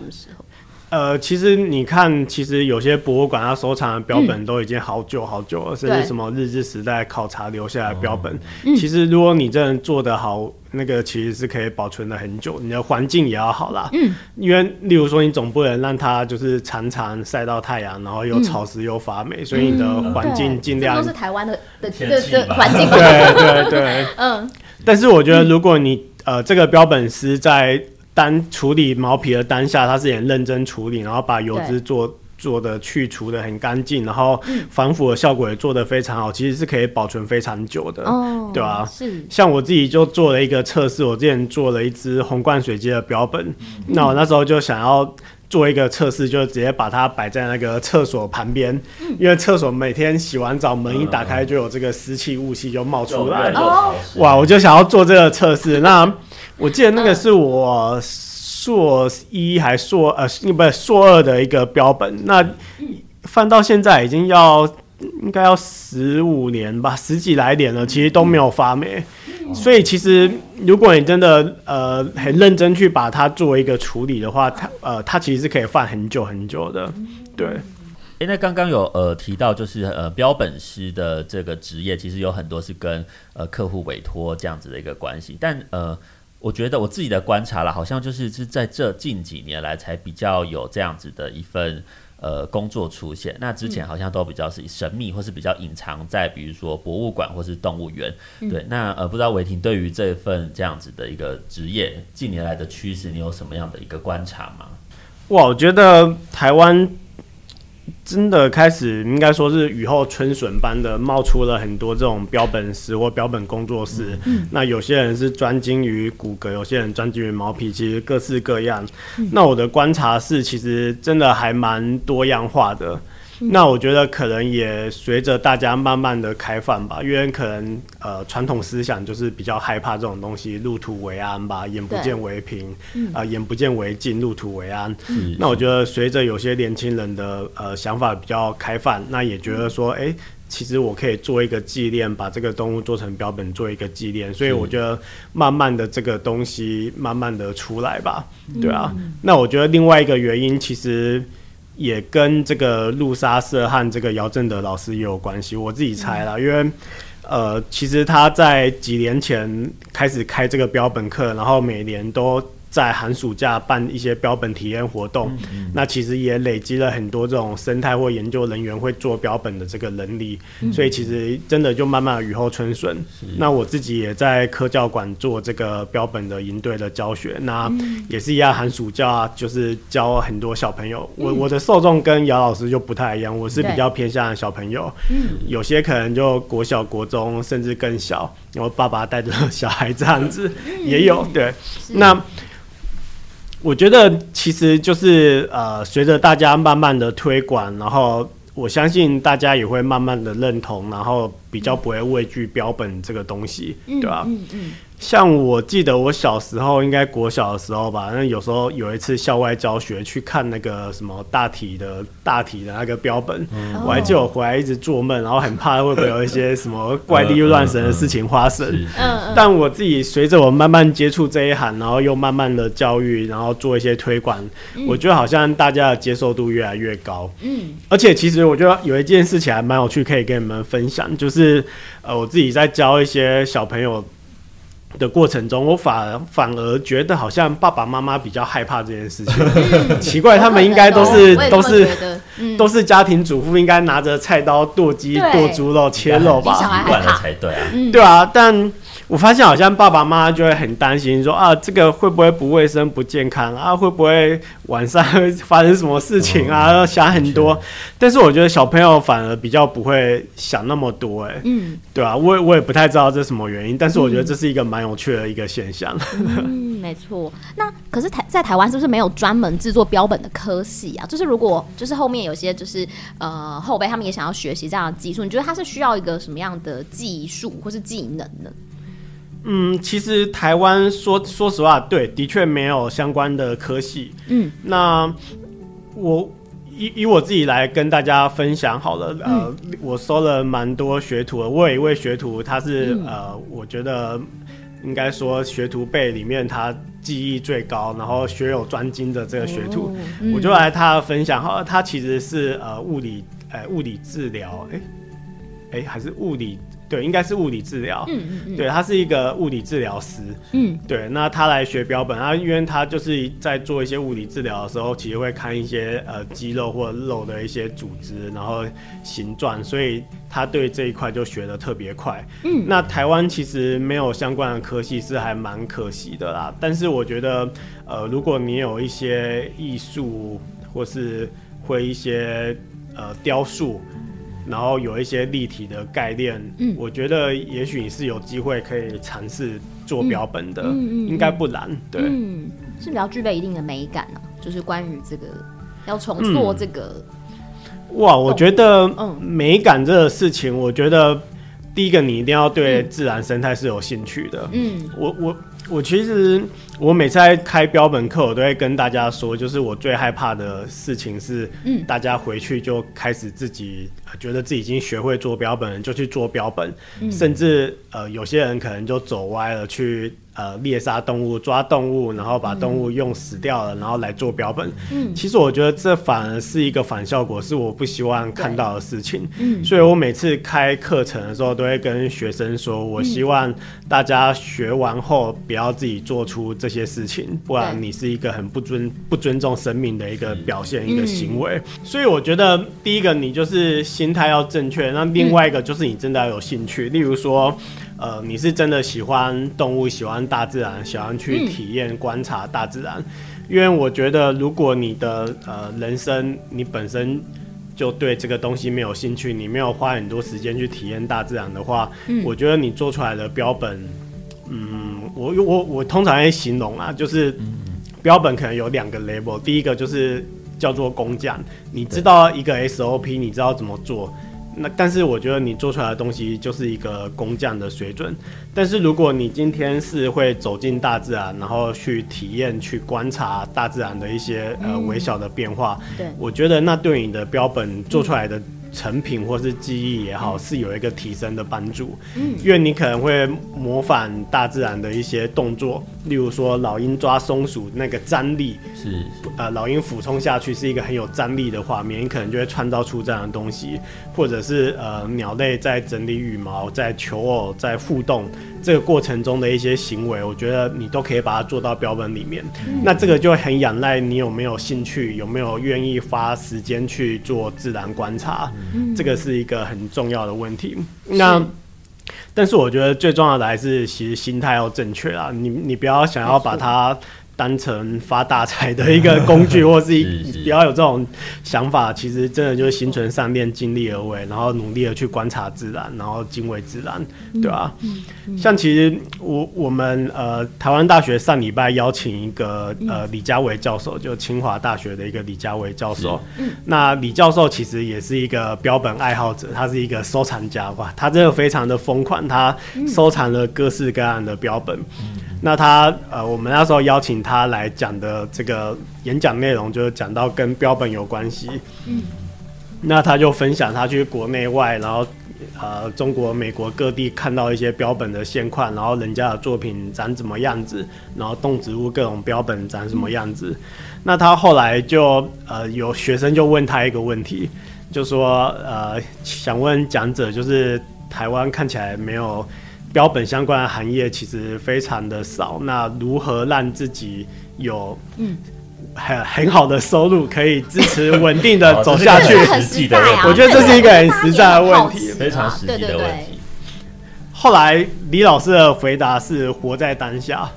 呃，其实你看，其实有些博物馆它收藏的标本都已经好久好久了，嗯、甚至什么日治时代考察留下来的标本。嗯、其实如果你真的做得好，那个其实是可以保存的很久，你的环境也要好啦。嗯，因为例如说你总不能让它就是常常晒到太阳，然后又潮湿又发霉，嗯、所以你的环境尽量、嗯、都是台湾的的的环境。对对对，嗯。但是我觉得如果你、嗯呃，这个标本师在单处理毛皮的当下，他是很认真处理，然后把油脂做做的去除的很干净，然后防腐的效果也做得非常好，其实是可以保存非常久的，哦、对吧、啊？是。像我自己就做了一个测试，我之前做了一只红冠水鸡的标本，嗯、那我那时候就想要做一个测试，就直接把它摆在那个厕所旁边，嗯、因为厕所每天洗完澡门一打开就有这个湿气雾气就冒出来，哇！我就想要做这个测试。那我记得那个是我硕一还硕呃，不是硕二的一个标本，那放到现在已经要应该要十五年吧，十几来年了，其实都没有发霉。所以其实，如果你真的呃很认真去把它作为一个处理的话，它呃它其实是可以放很久很久的。对，哎、那刚刚有呃提到，就是呃标本师的这个职业，其实有很多是跟呃客户委托这样子的一个关系。但呃，我觉得我自己的观察了，好像就是是在这近几年来才比较有这样子的一份。呃，工作出现，那之前好像都比较是神秘，或是比较隐藏在，比如说博物馆或是动物园。嗯、对，那呃，不知道维婷对于这份这样子的一个职业，近年来的趋势，你有什么样的一个观察吗？哇，我觉得台湾。真的开始应该说是雨后春笋般的冒出了很多这种标本师或标本工作室。嗯、那有些人是专精于骨骼，有些人专精于毛皮，其实各式各样。嗯、那我的观察是，其实真的还蛮多样化的。那我觉得可能也随着大家慢慢的开放吧，因为可能呃传统思想就是比较害怕这种东西，入土为安吧，眼不见为凭，啊、呃、眼不见为净，入土为安。嗯、那我觉得随着有些年轻人的呃想法比较开放，那也觉得说，哎、欸，其实我可以做一个纪念，把这个动物做成标本，做一个纪念。所以我觉得慢慢的这个东西慢慢的出来吧，对啊。嗯、那我觉得另外一个原因其实。也跟这个路沙社和这个姚正德老师也有关系，我自己猜啦，嗯、因为呃，其实他在几年前开始开这个标本课，然后每年都在寒暑假办一些标本体验活动，那其实也累积了很多这种生态或研究人员会做标本的这个能力，嗯、所以其实真的就慢慢雨后春笋。那我自己也在科教馆做这个标本的营队的教学，那也是一样，寒暑假就是教很多小朋友。嗯、我我的受众跟姚老师就不太一样，我是比较偏向小朋友，嗯、有些可能就国小、国中甚至更小，然后爸爸带着小孩这样子也有。对，那。我觉得其实就是呃，随着大家慢慢的推广，然后我相信大家也会慢慢的认同，然后比较不会畏惧标本这个东西，对吧？嗯嗯。嗯像我记得我小时候，应该国小的时候吧，那有时候有一次校外教学去看那个什么大体的大体的那个标本，嗯、我还记得我回来一直做梦，然后很怕会不会有一些什么怪力乱神的事情发生。嗯，但我自己随着我慢慢接触这一行，然后又慢慢的教育，然后做一些推广，嗯、我觉得好像大家的接受度越来越高。嗯，而且其实我觉得有一件事情还蛮有趣，可以跟你们分享，就是呃，我自己在教一些小朋友。的过程中，我反而反而觉得好像爸爸妈妈比较害怕这件事情。嗯、奇怪，他们应该都是都是、嗯、都是家庭主妇，应该拿着菜刀剁鸡、剁猪肉、切肉吧？习惯了才对啊。对啊，但。我发现好像爸爸妈妈就会很担心，说啊，这个会不会不卫生、不健康啊？会不会晚上会发生什么事情啊？要想很多。但是我觉得小朋友反而比较不会想那么多，哎，嗯，对啊，我我也不太知道这是什么原因，但是我觉得这是一个蛮有趣的一个现象。嗯，没错。那可是台在台湾是不是没有专门制作标本的科系啊？就是如果就是后面有些就是呃后辈他们也想要学习这样的技术，你觉得他是需要一个什么样的技术或是技能呢？嗯，其实台湾说说实话，对，的确没有相关的科系。嗯，那我以以我自己来跟大家分享好了。嗯、呃，我收了蛮多学徒的，我有一位学徒，他是、嗯、呃，我觉得应该说学徒辈里面他技艺最高，然后学有专精的这个学徒，哦嗯、我就来他的分享。好，他其实是呃物理，呃物理治疗，哎哎还是物理。对，应该是物理治疗。嗯嗯嗯。对，他是一个物理治疗师。嗯。对，那他来学标本，他因为他就是在做一些物理治疗的时候，其实会看一些呃肌肉或肉的一些组织，然后形状，所以他对这一块就学的特别快。嗯。那台湾其实没有相关的科系，是还蛮可惜的啦。但是我觉得，呃，如果你有一些艺术，或是会一些呃雕塑。然后有一些立体的概念，嗯，我觉得也许你是有机会可以尝试做标本的，嗯嗯、应该不难，对，嗯，是比较具备一定的美感呢、啊，就是关于这个要重做这个、嗯，哇，我觉得美感这个事情，我觉得第一个你一定要对自然生态是有兴趣的，嗯，我我。我其实，我每次在开标本课，我都会跟大家说，就是我最害怕的事情是，嗯，大家回去就开始自己觉得自己已经学会做标本，就去做标本，嗯，甚至呃，有些人可能就走歪了去。呃，猎杀动物、抓动物，然后把动物用死掉了，嗯、然后来做标本。嗯，其实我觉得这反而是一个反效果，是我不希望看到的事情。嗯，所以我每次开课程的时候，都会跟学生说，我希望大家学完后不要自己做出这些事情，不然你是一个很不尊不尊重生命的一个表现，一个行为。嗯、所以我觉得第一个你就是心态要正确，那另外一个就是你真的要有兴趣，例如说。呃，你是真的喜欢动物，喜欢大自然，喜欢去体验、观察大自然。嗯、因为我觉得，如果你的呃人生你本身就对这个东西没有兴趣，你没有花很多时间去体验大自然的话，嗯、我觉得你做出来的标本，嗯，我我我通常会形容啊，就是标本可能有两个 level，第一个就是叫做工匠，你知道一个 SOP，你知道怎么做。那但是我觉得你做出来的东西就是一个工匠的水准。但是如果你今天是会走进大自然，然后去体验、去观察大自然的一些呃微小的变化，对，我觉得那对你的标本做出来的成品或是技艺也好，是有一个提升的帮助。嗯，因为你可能会模仿大自然的一些动作。例如说老鹰抓松鼠那个张力是。呃老鹰俯冲下去是一个很有张力的画面，你可能就会创造出这样的东西，或者是呃鸟类在整理羽毛、在求偶、在互动这个过程中的一些行为，我觉得你都可以把它做到标本里面。嗯、那这个就很仰赖你有没有兴趣，有没有愿意花时间去做自然观察，嗯、这个是一个很重要的问题。那但是我觉得最重要的还是，其实心态要正确啊！你你不要想要把它。当成发大财的一个工具，或是一不要有这种想法。其实真的就是心存善念，尽力而为，然后努力的去观察自然，然后敬畏自然，对吧？像其实我我们呃台湾大学上礼拜邀请一个呃李家维教授，就清华大学的一个李家维教授。那李教授其实也是一个标本爱好者，他是一个收藏家哇？他真的非常的疯狂，他收藏了各式各样的标本。那他呃，我们那时候邀请他来讲的这个演讲内容，就是讲到跟标本有关系。嗯，那他就分享他去国内外，然后呃，中国、美国各地看到一些标本的现况，然后人家的作品长怎么样子，然后动植物各种标本长什么样子。嗯、那他后来就呃，有学生就问他一个问题，就说呃，想问讲者，就是台湾看起来没有。标本相关的行业其实非常的少，那如何让自己有嗯。很很好的收入，可以支持稳定的 走下去？实际的问题，我觉得这是一个很实在的问题，非常实际的问题。后来李老师的回答是活在当下，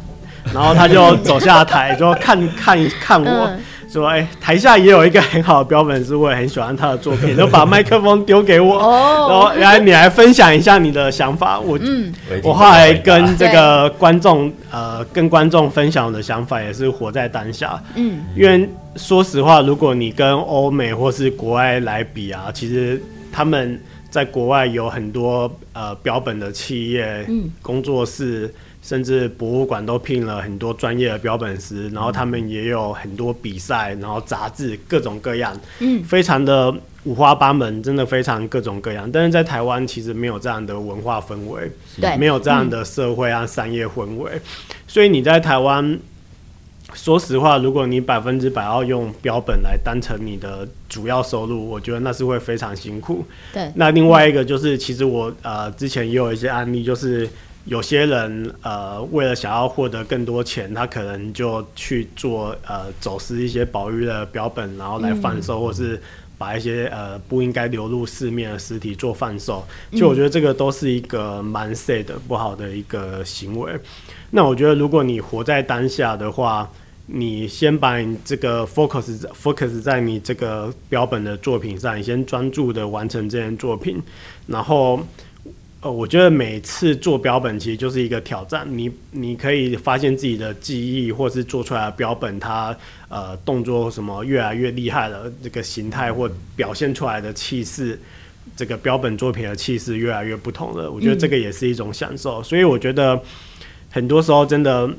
然后他就走下台，就看看看我。说哎、欸，台下也有一个很好的标本是，我也很喜欢他的作品，就把麦克风丢给我，然后来你来分享一下你的想法。我、嗯、我后来跟这个观众呃，跟观众分享我的想法，也是活在当下。嗯，因为说实话，如果你跟欧美或是国外来比啊，其实他们在国外有很多呃标本的企业、嗯、工作室。甚至博物馆都聘了很多专业的标本师，然后他们也有很多比赛，然后杂志各种各样，嗯，非常的五花八门，真的非常各种各样。但是在台湾其实没有这样的文化氛围，对，没有这样的社会啊商业氛围，所以你在台湾，说实话，如果你百分之百要用标本来当成你的主要收入，我觉得那是会非常辛苦。对，那另外一个就是，其实我呃之前也有一些案例，就是。有些人呃，为了想要获得更多钱，他可能就去做呃走私一些保育的标本，然后来贩售，嗯、或是把一些呃不应该流入市面的尸体做贩售。就我觉得这个都是一个蛮 sad 的不好的一个行为。那我觉得如果你活在当下的话，你先把你这个 focus focus 在你这个标本的作品上，你先专注的完成这件作品，然后。呃，我觉得每次做标本其实就是一个挑战。你你可以发现自己的技艺，或是做出来的标本，它呃动作什么越来越厉害了，这个形态或表现出来的气势，这个标本作品的气势越来越不同了。我觉得这个也是一种享受。所以我觉得很多时候真的。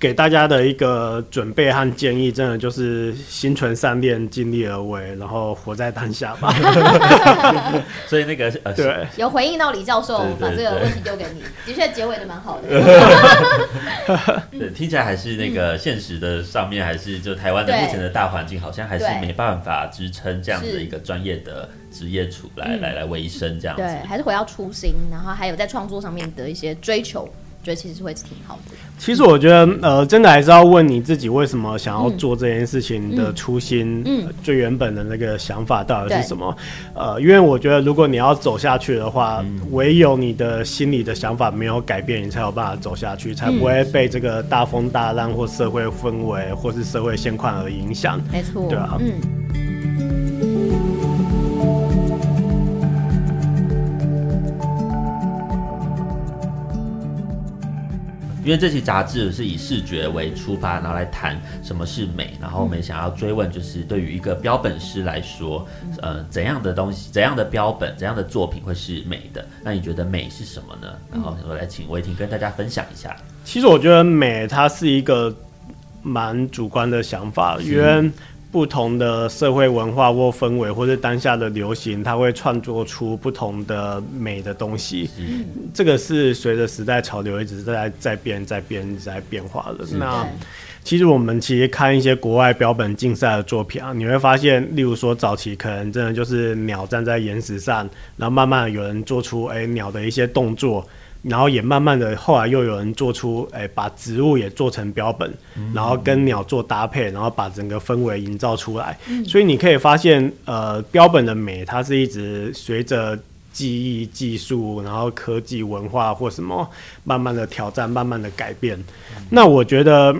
给大家的一个准备和建议，真的就是心存善念，尽力而为，然后活在当下吧。所以那个呃，对，有回应到李教授把这个问题丢给你，的确结尾的蛮好的。对，听起来还是那个现实的上面，还是就台湾的目前的大环境，好像还是没办法支撑这样的一个专业的职业出来来来维生这样子。对，还是回到初心，然后还有在创作上面的一些追求。觉得其实是会挺好的。其实我觉得，呃，真的还是要问你自己，为什么想要做这件事情的初心，嗯，最原本的那个想法到底是什么？呃，因为我觉得，如果你要走下去的话，唯有你的心里的想法没有改变，你才有办法走下去，才不会被这个大风大浪或社会氛围或是社会现况而影响。没错，对啊，嗯。因为这期杂志是以视觉为出发，然后来谈什么是美，然后我们想要追问，就是对于一个标本师来说，呃，怎样的东西、怎样的标本、怎样的作品会是美的？那你觉得美是什么呢？然后我来请威婷跟大家分享一下。其实我觉得美它是一个蛮主观的想法，因为不同的社会文化或氛围，或者当下的流行，它会创作出不同的美的东西。嗯，这个是随着时代潮流一直在在变、在变、在变化的。那其实我们其实看一些国外标本竞赛的作品啊，你会发现，例如说早期可能真的就是鸟站在岩石上，然后慢慢有人做出哎鸟的一些动作。然后也慢慢的，后来又有人做出，哎，把植物也做成标本，然后跟鸟做搭配，然后把整个氛围营造出来。所以你可以发现，呃，标本的美，它是一直随着技艺、技术，然后科技、文化或什么，慢慢的挑战，慢慢的改变。那我觉得，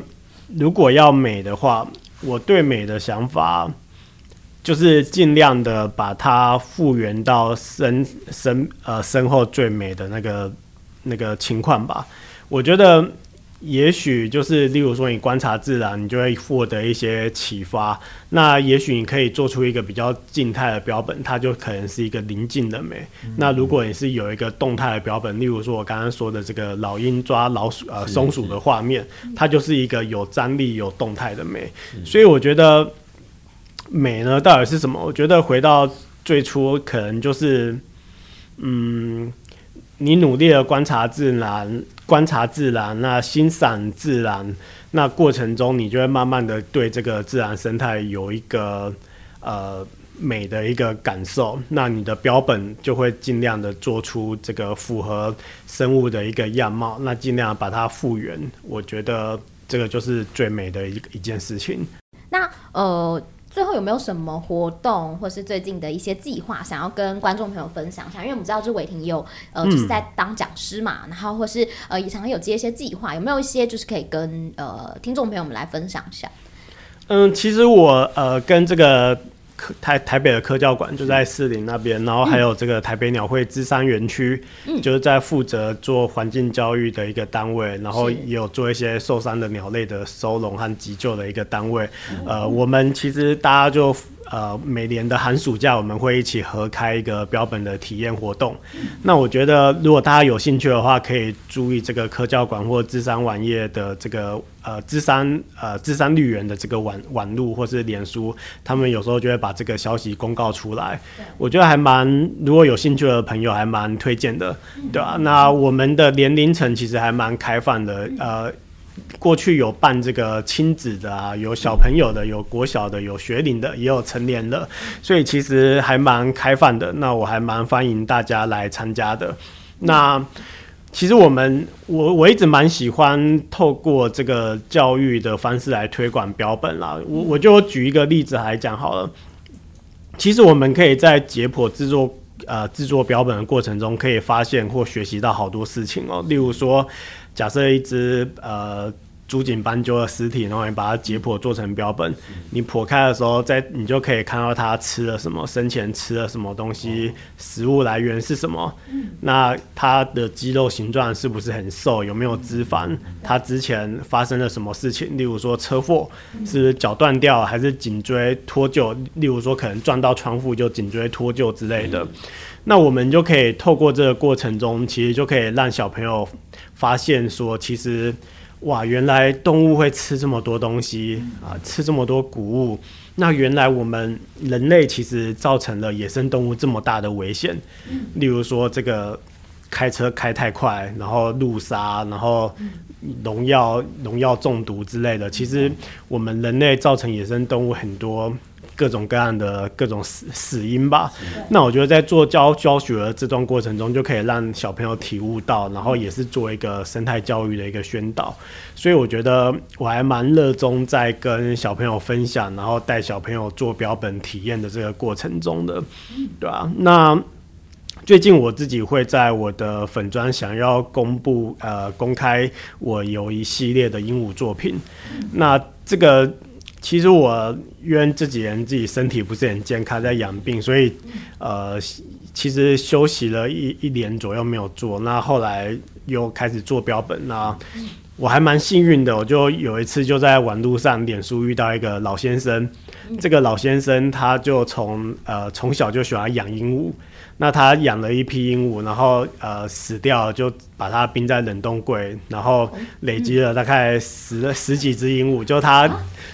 如果要美的话，我对美的想法，就是尽量的把它复原到身身呃身后最美的那个。那个情况吧，我觉得也许就是，例如说你观察自然，你就会获得一些启发。那也许你可以做出一个比较静态的标本，它就可能是一个临近的美。嗯、那如果你是有一个动态的标本，例如说我刚刚说的这个老鹰抓老鼠呃松鼠的画面，它就是一个有张力、有动态的美。所以我觉得美呢，到底是什么？我觉得回到最初，可能就是嗯。你努力的观察自然，观察自然，那欣赏自然，那过程中你就会慢慢的对这个自然生态有一个呃美的一个感受，那你的标本就会尽量的做出这个符合生物的一个样貌，那尽量把它复原，我觉得这个就是最美的一一件事情。那呃。最后有没有什么活动，或是最近的一些计划，想要跟观众朋友分享一下？因为我们知道，就是伟霆有呃，就是在当讲师嘛，嗯、然后或是呃，也常常有接一些计划，有没有一些就是可以跟呃听众朋友们来分享一下？嗯，其实我呃跟这个。台台北的科教馆就在士林那边，然后还有这个台北鸟会芝山园区，就是在负责做环境教育的一个单位，然后也有做一些受伤的鸟类的收容和急救的一个单位。呃，我们其实大家就。呃，每年的寒暑假我们会一起合开一个标本的体验活动。那我觉得，如果大家有兴趣的话，可以注意这个科教馆或芝山网页的这个呃芝山呃芝山绿园的这个网网路或是脸书，他们有时候就会把这个消息公告出来。我觉得还蛮，如果有兴趣的朋友还蛮推荐的，对吧？那我们的年龄层其实还蛮开放的，呃。过去有办这个亲子的啊，有小朋友的，有国小的，有学龄的，也有成年的，所以其实还蛮开放的。那我还蛮欢迎大家来参加的。那其实我们我我一直蛮喜欢透过这个教育的方式来推广标本啦。我我就举一个例子来讲好了。其实我们可以在解剖制作呃制作标本的过程中，可以发现或学习到好多事情哦。例如说。假设一只呃竹颈斑鸠的尸体，然后你把它解剖做成标本，你剖开的时候，在你就可以看到它吃了什么，生前吃了什么东西，食物来源是什么，那它的肌肉形状是不是很瘦，有没有脂肪，它之前发生了什么事情，例如说车祸，是不是脚断掉，还是颈椎脱臼，例如说可能撞到窗户就颈椎脱臼之类的，那我们就可以透过这个过程中，其实就可以让小朋友。发现说，其实哇，原来动物会吃这么多东西啊，吃这么多谷物。那原来我们人类其实造成了野生动物这么大的危险。例如说，这个开车开太快，然后路杀，然后农药农药中毒之类的。其实我们人类造成野生动物很多。各种各样的各种死死因吧，那我觉得在做教教学的这段过程中，就可以让小朋友体悟到，然后也是做一个生态教育的一个宣导。所以我觉得我还蛮热衷在跟小朋友分享，然后带小朋友做标本体验的这个过程中的，对吧？那最近我自己会在我的粉砖想要公布呃公开我有一系列的鹦鹉作品，那这个。其实我因为这几年自己身体不是很健康，在养病，所以呃，其实休息了一一年左右没有做。那后来又开始做标本，那我还蛮幸运的，我就有一次就在网路上脸书遇到一个老先生，嗯、这个老先生他就从呃从小就喜欢养鹦鹉。那他养了一批鹦鹉，然后呃死掉了，就把它冰在冷冻柜，然后累积了大概十、嗯、十几只鹦鹉，就他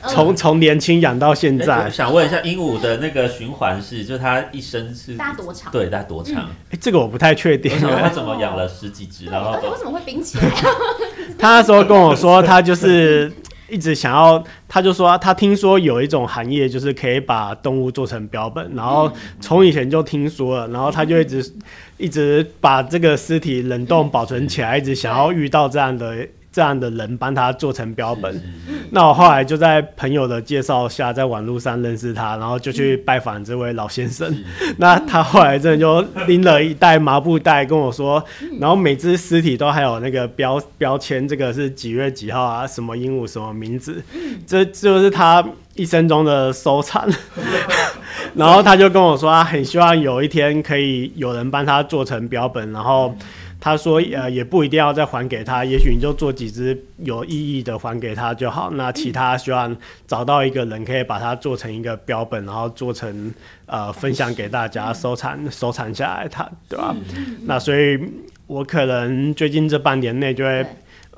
从从、嗯、年轻养到现在。我想问一下，鹦鹉的那个循环是，就它一生是大多长？对，大多长？哎、嗯，这个我不太确定。他怎么养了十几只？然后而且为什么会冰起来？他那时候跟我说，他就是。一直想要，他就说他听说有一种行业，就是可以把动物做成标本，然后从以前就听说了，然后他就一直一直把这个尸体冷冻保存起来，一直想要遇到这样的。这样的人帮他做成标本，那我后来就在朋友的介绍下，在网络上认识他，然后就去拜访这位老先生。那他后来真的就拎了一袋麻布袋跟我说，然后每只尸体都还有那个标标签，这个是几月几号啊，什么鹦鹉什么名字，这就是他一生中的收藏。然后他就跟我说，他很希望有一天可以有人帮他做成标本，然后。他说：“呃，也不一定要再还给他，也许你就做几只有意义的还给他就好。那其他希望找到一个人可以把它做成一个标本，然后做成呃分享给大家收藏收藏下来，它对吧？那所以，我可能最近这半年内就会，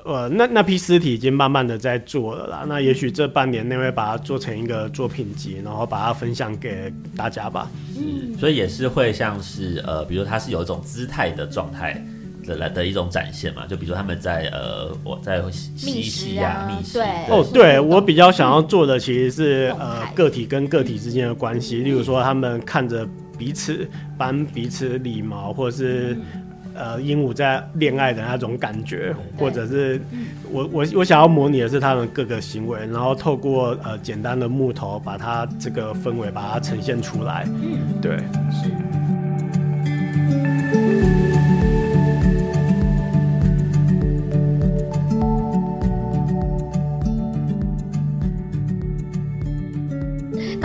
呃，那那批尸体已经慢慢的在做了啦。那也许这半年内会把它做成一个作品集，然后把它分享给大家吧。嗯，所以也是会像是呃，比如它是有一种姿态的状态。”的来的一种展现嘛，就比如说他们在呃，我在嬉戏呀，觅食。对哦，对我比较想要做的其实是呃，个体跟个体之间的关系，例如说他们看着彼此帮彼此理毛，或者是呃鹦鹉在恋爱的那种感觉，或者是我我我想要模拟的是他们各个行为，然后透过呃简单的木头把它这个氛围把它呈现出来。嗯，对，是。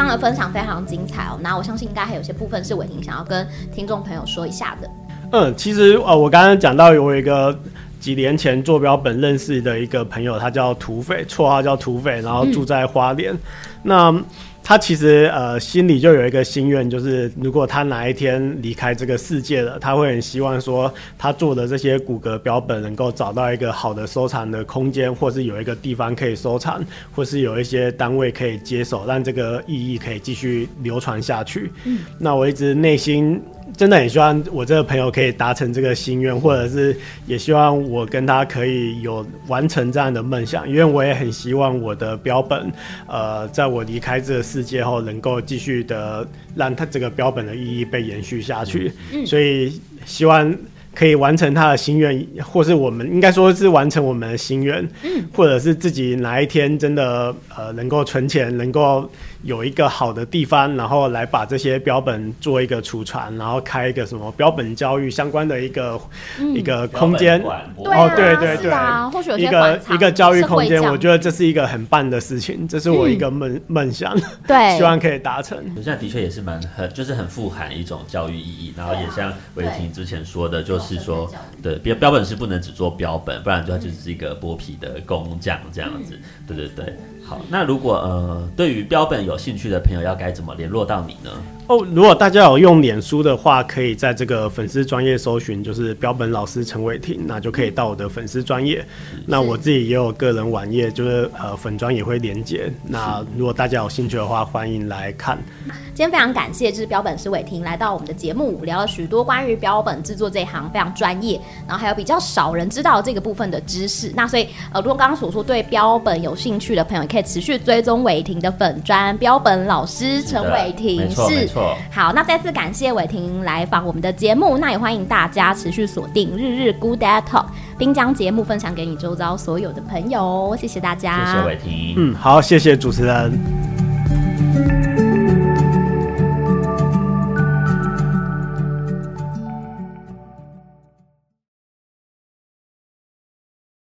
刚刚的分享非常精彩哦，那我相信应该还有些部分是伟霆想要跟听众朋友说一下的。嗯，其实呃，我刚刚讲到有一个几年前做标本认识的一个朋友，他叫土匪，绰号叫土匪，然后住在花莲。嗯、那他其实呃心里就有一个心愿，就是如果他哪一天离开这个世界了，他会很希望说他做的这些骨骼标本能够找到一个好的收藏的空间，或是有一个地方可以收藏，或是有一些单位可以接手，让这个意义可以继续流传下去。嗯，那我一直内心。真的很希望我这个朋友可以达成这个心愿，或者是也希望我跟他可以有完成这样的梦想，因为我也很希望我的标本，呃，在我离开这个世界后，能够继续的让他这个标本的意义被延续下去。嗯，所以希望可以完成他的心愿，或是我们应该说是完成我们的心愿，嗯，或者是自己哪一天真的呃能够存钱，能够。有一个好的地方，然后来把这些标本做一个储存，然后开一个什么标本教育相关的一个、嗯、一个空间。哦，对对对，或许有一个一个教育空间，我觉得这是一个很棒的事情，这是我一个梦梦、嗯、想，对，希望可以达成。现在的确也是蛮很，就是很富含一种教育意义，然后也像伟霆之前说的，就是说，对，标标本是不能只做标本，不然就它就是一个剥皮的工匠这样子，嗯、对对对。好，那如果呃，对于标本有兴趣的朋友，要该怎么联络到你呢？哦，如果大家有用脸书的话，可以在这个粉丝专业搜寻，就是标本老师陈伟霆，那就可以到我的粉丝专业。那我自己也有个人网页，就是呃粉专也会连接。那如果大家有兴趣的话，欢迎来看。今天非常感谢，就是标本师伟霆来到我们的节目，聊了许多关于标本制作这一行非常专业，然后还有比较少人知道这个部分的知识。那所以呃，如果刚刚所说对标本有兴趣的朋友，可以持续追踪伟霆的粉专，标本老师陈伟霆是。好，那再次感谢伟霆来访我们的节目，那也欢迎大家持续锁定日日 Good Day Talk，并将节目分享给你周遭所有的朋友，谢谢大家，谢谢伟霆，嗯，好，谢谢主持人。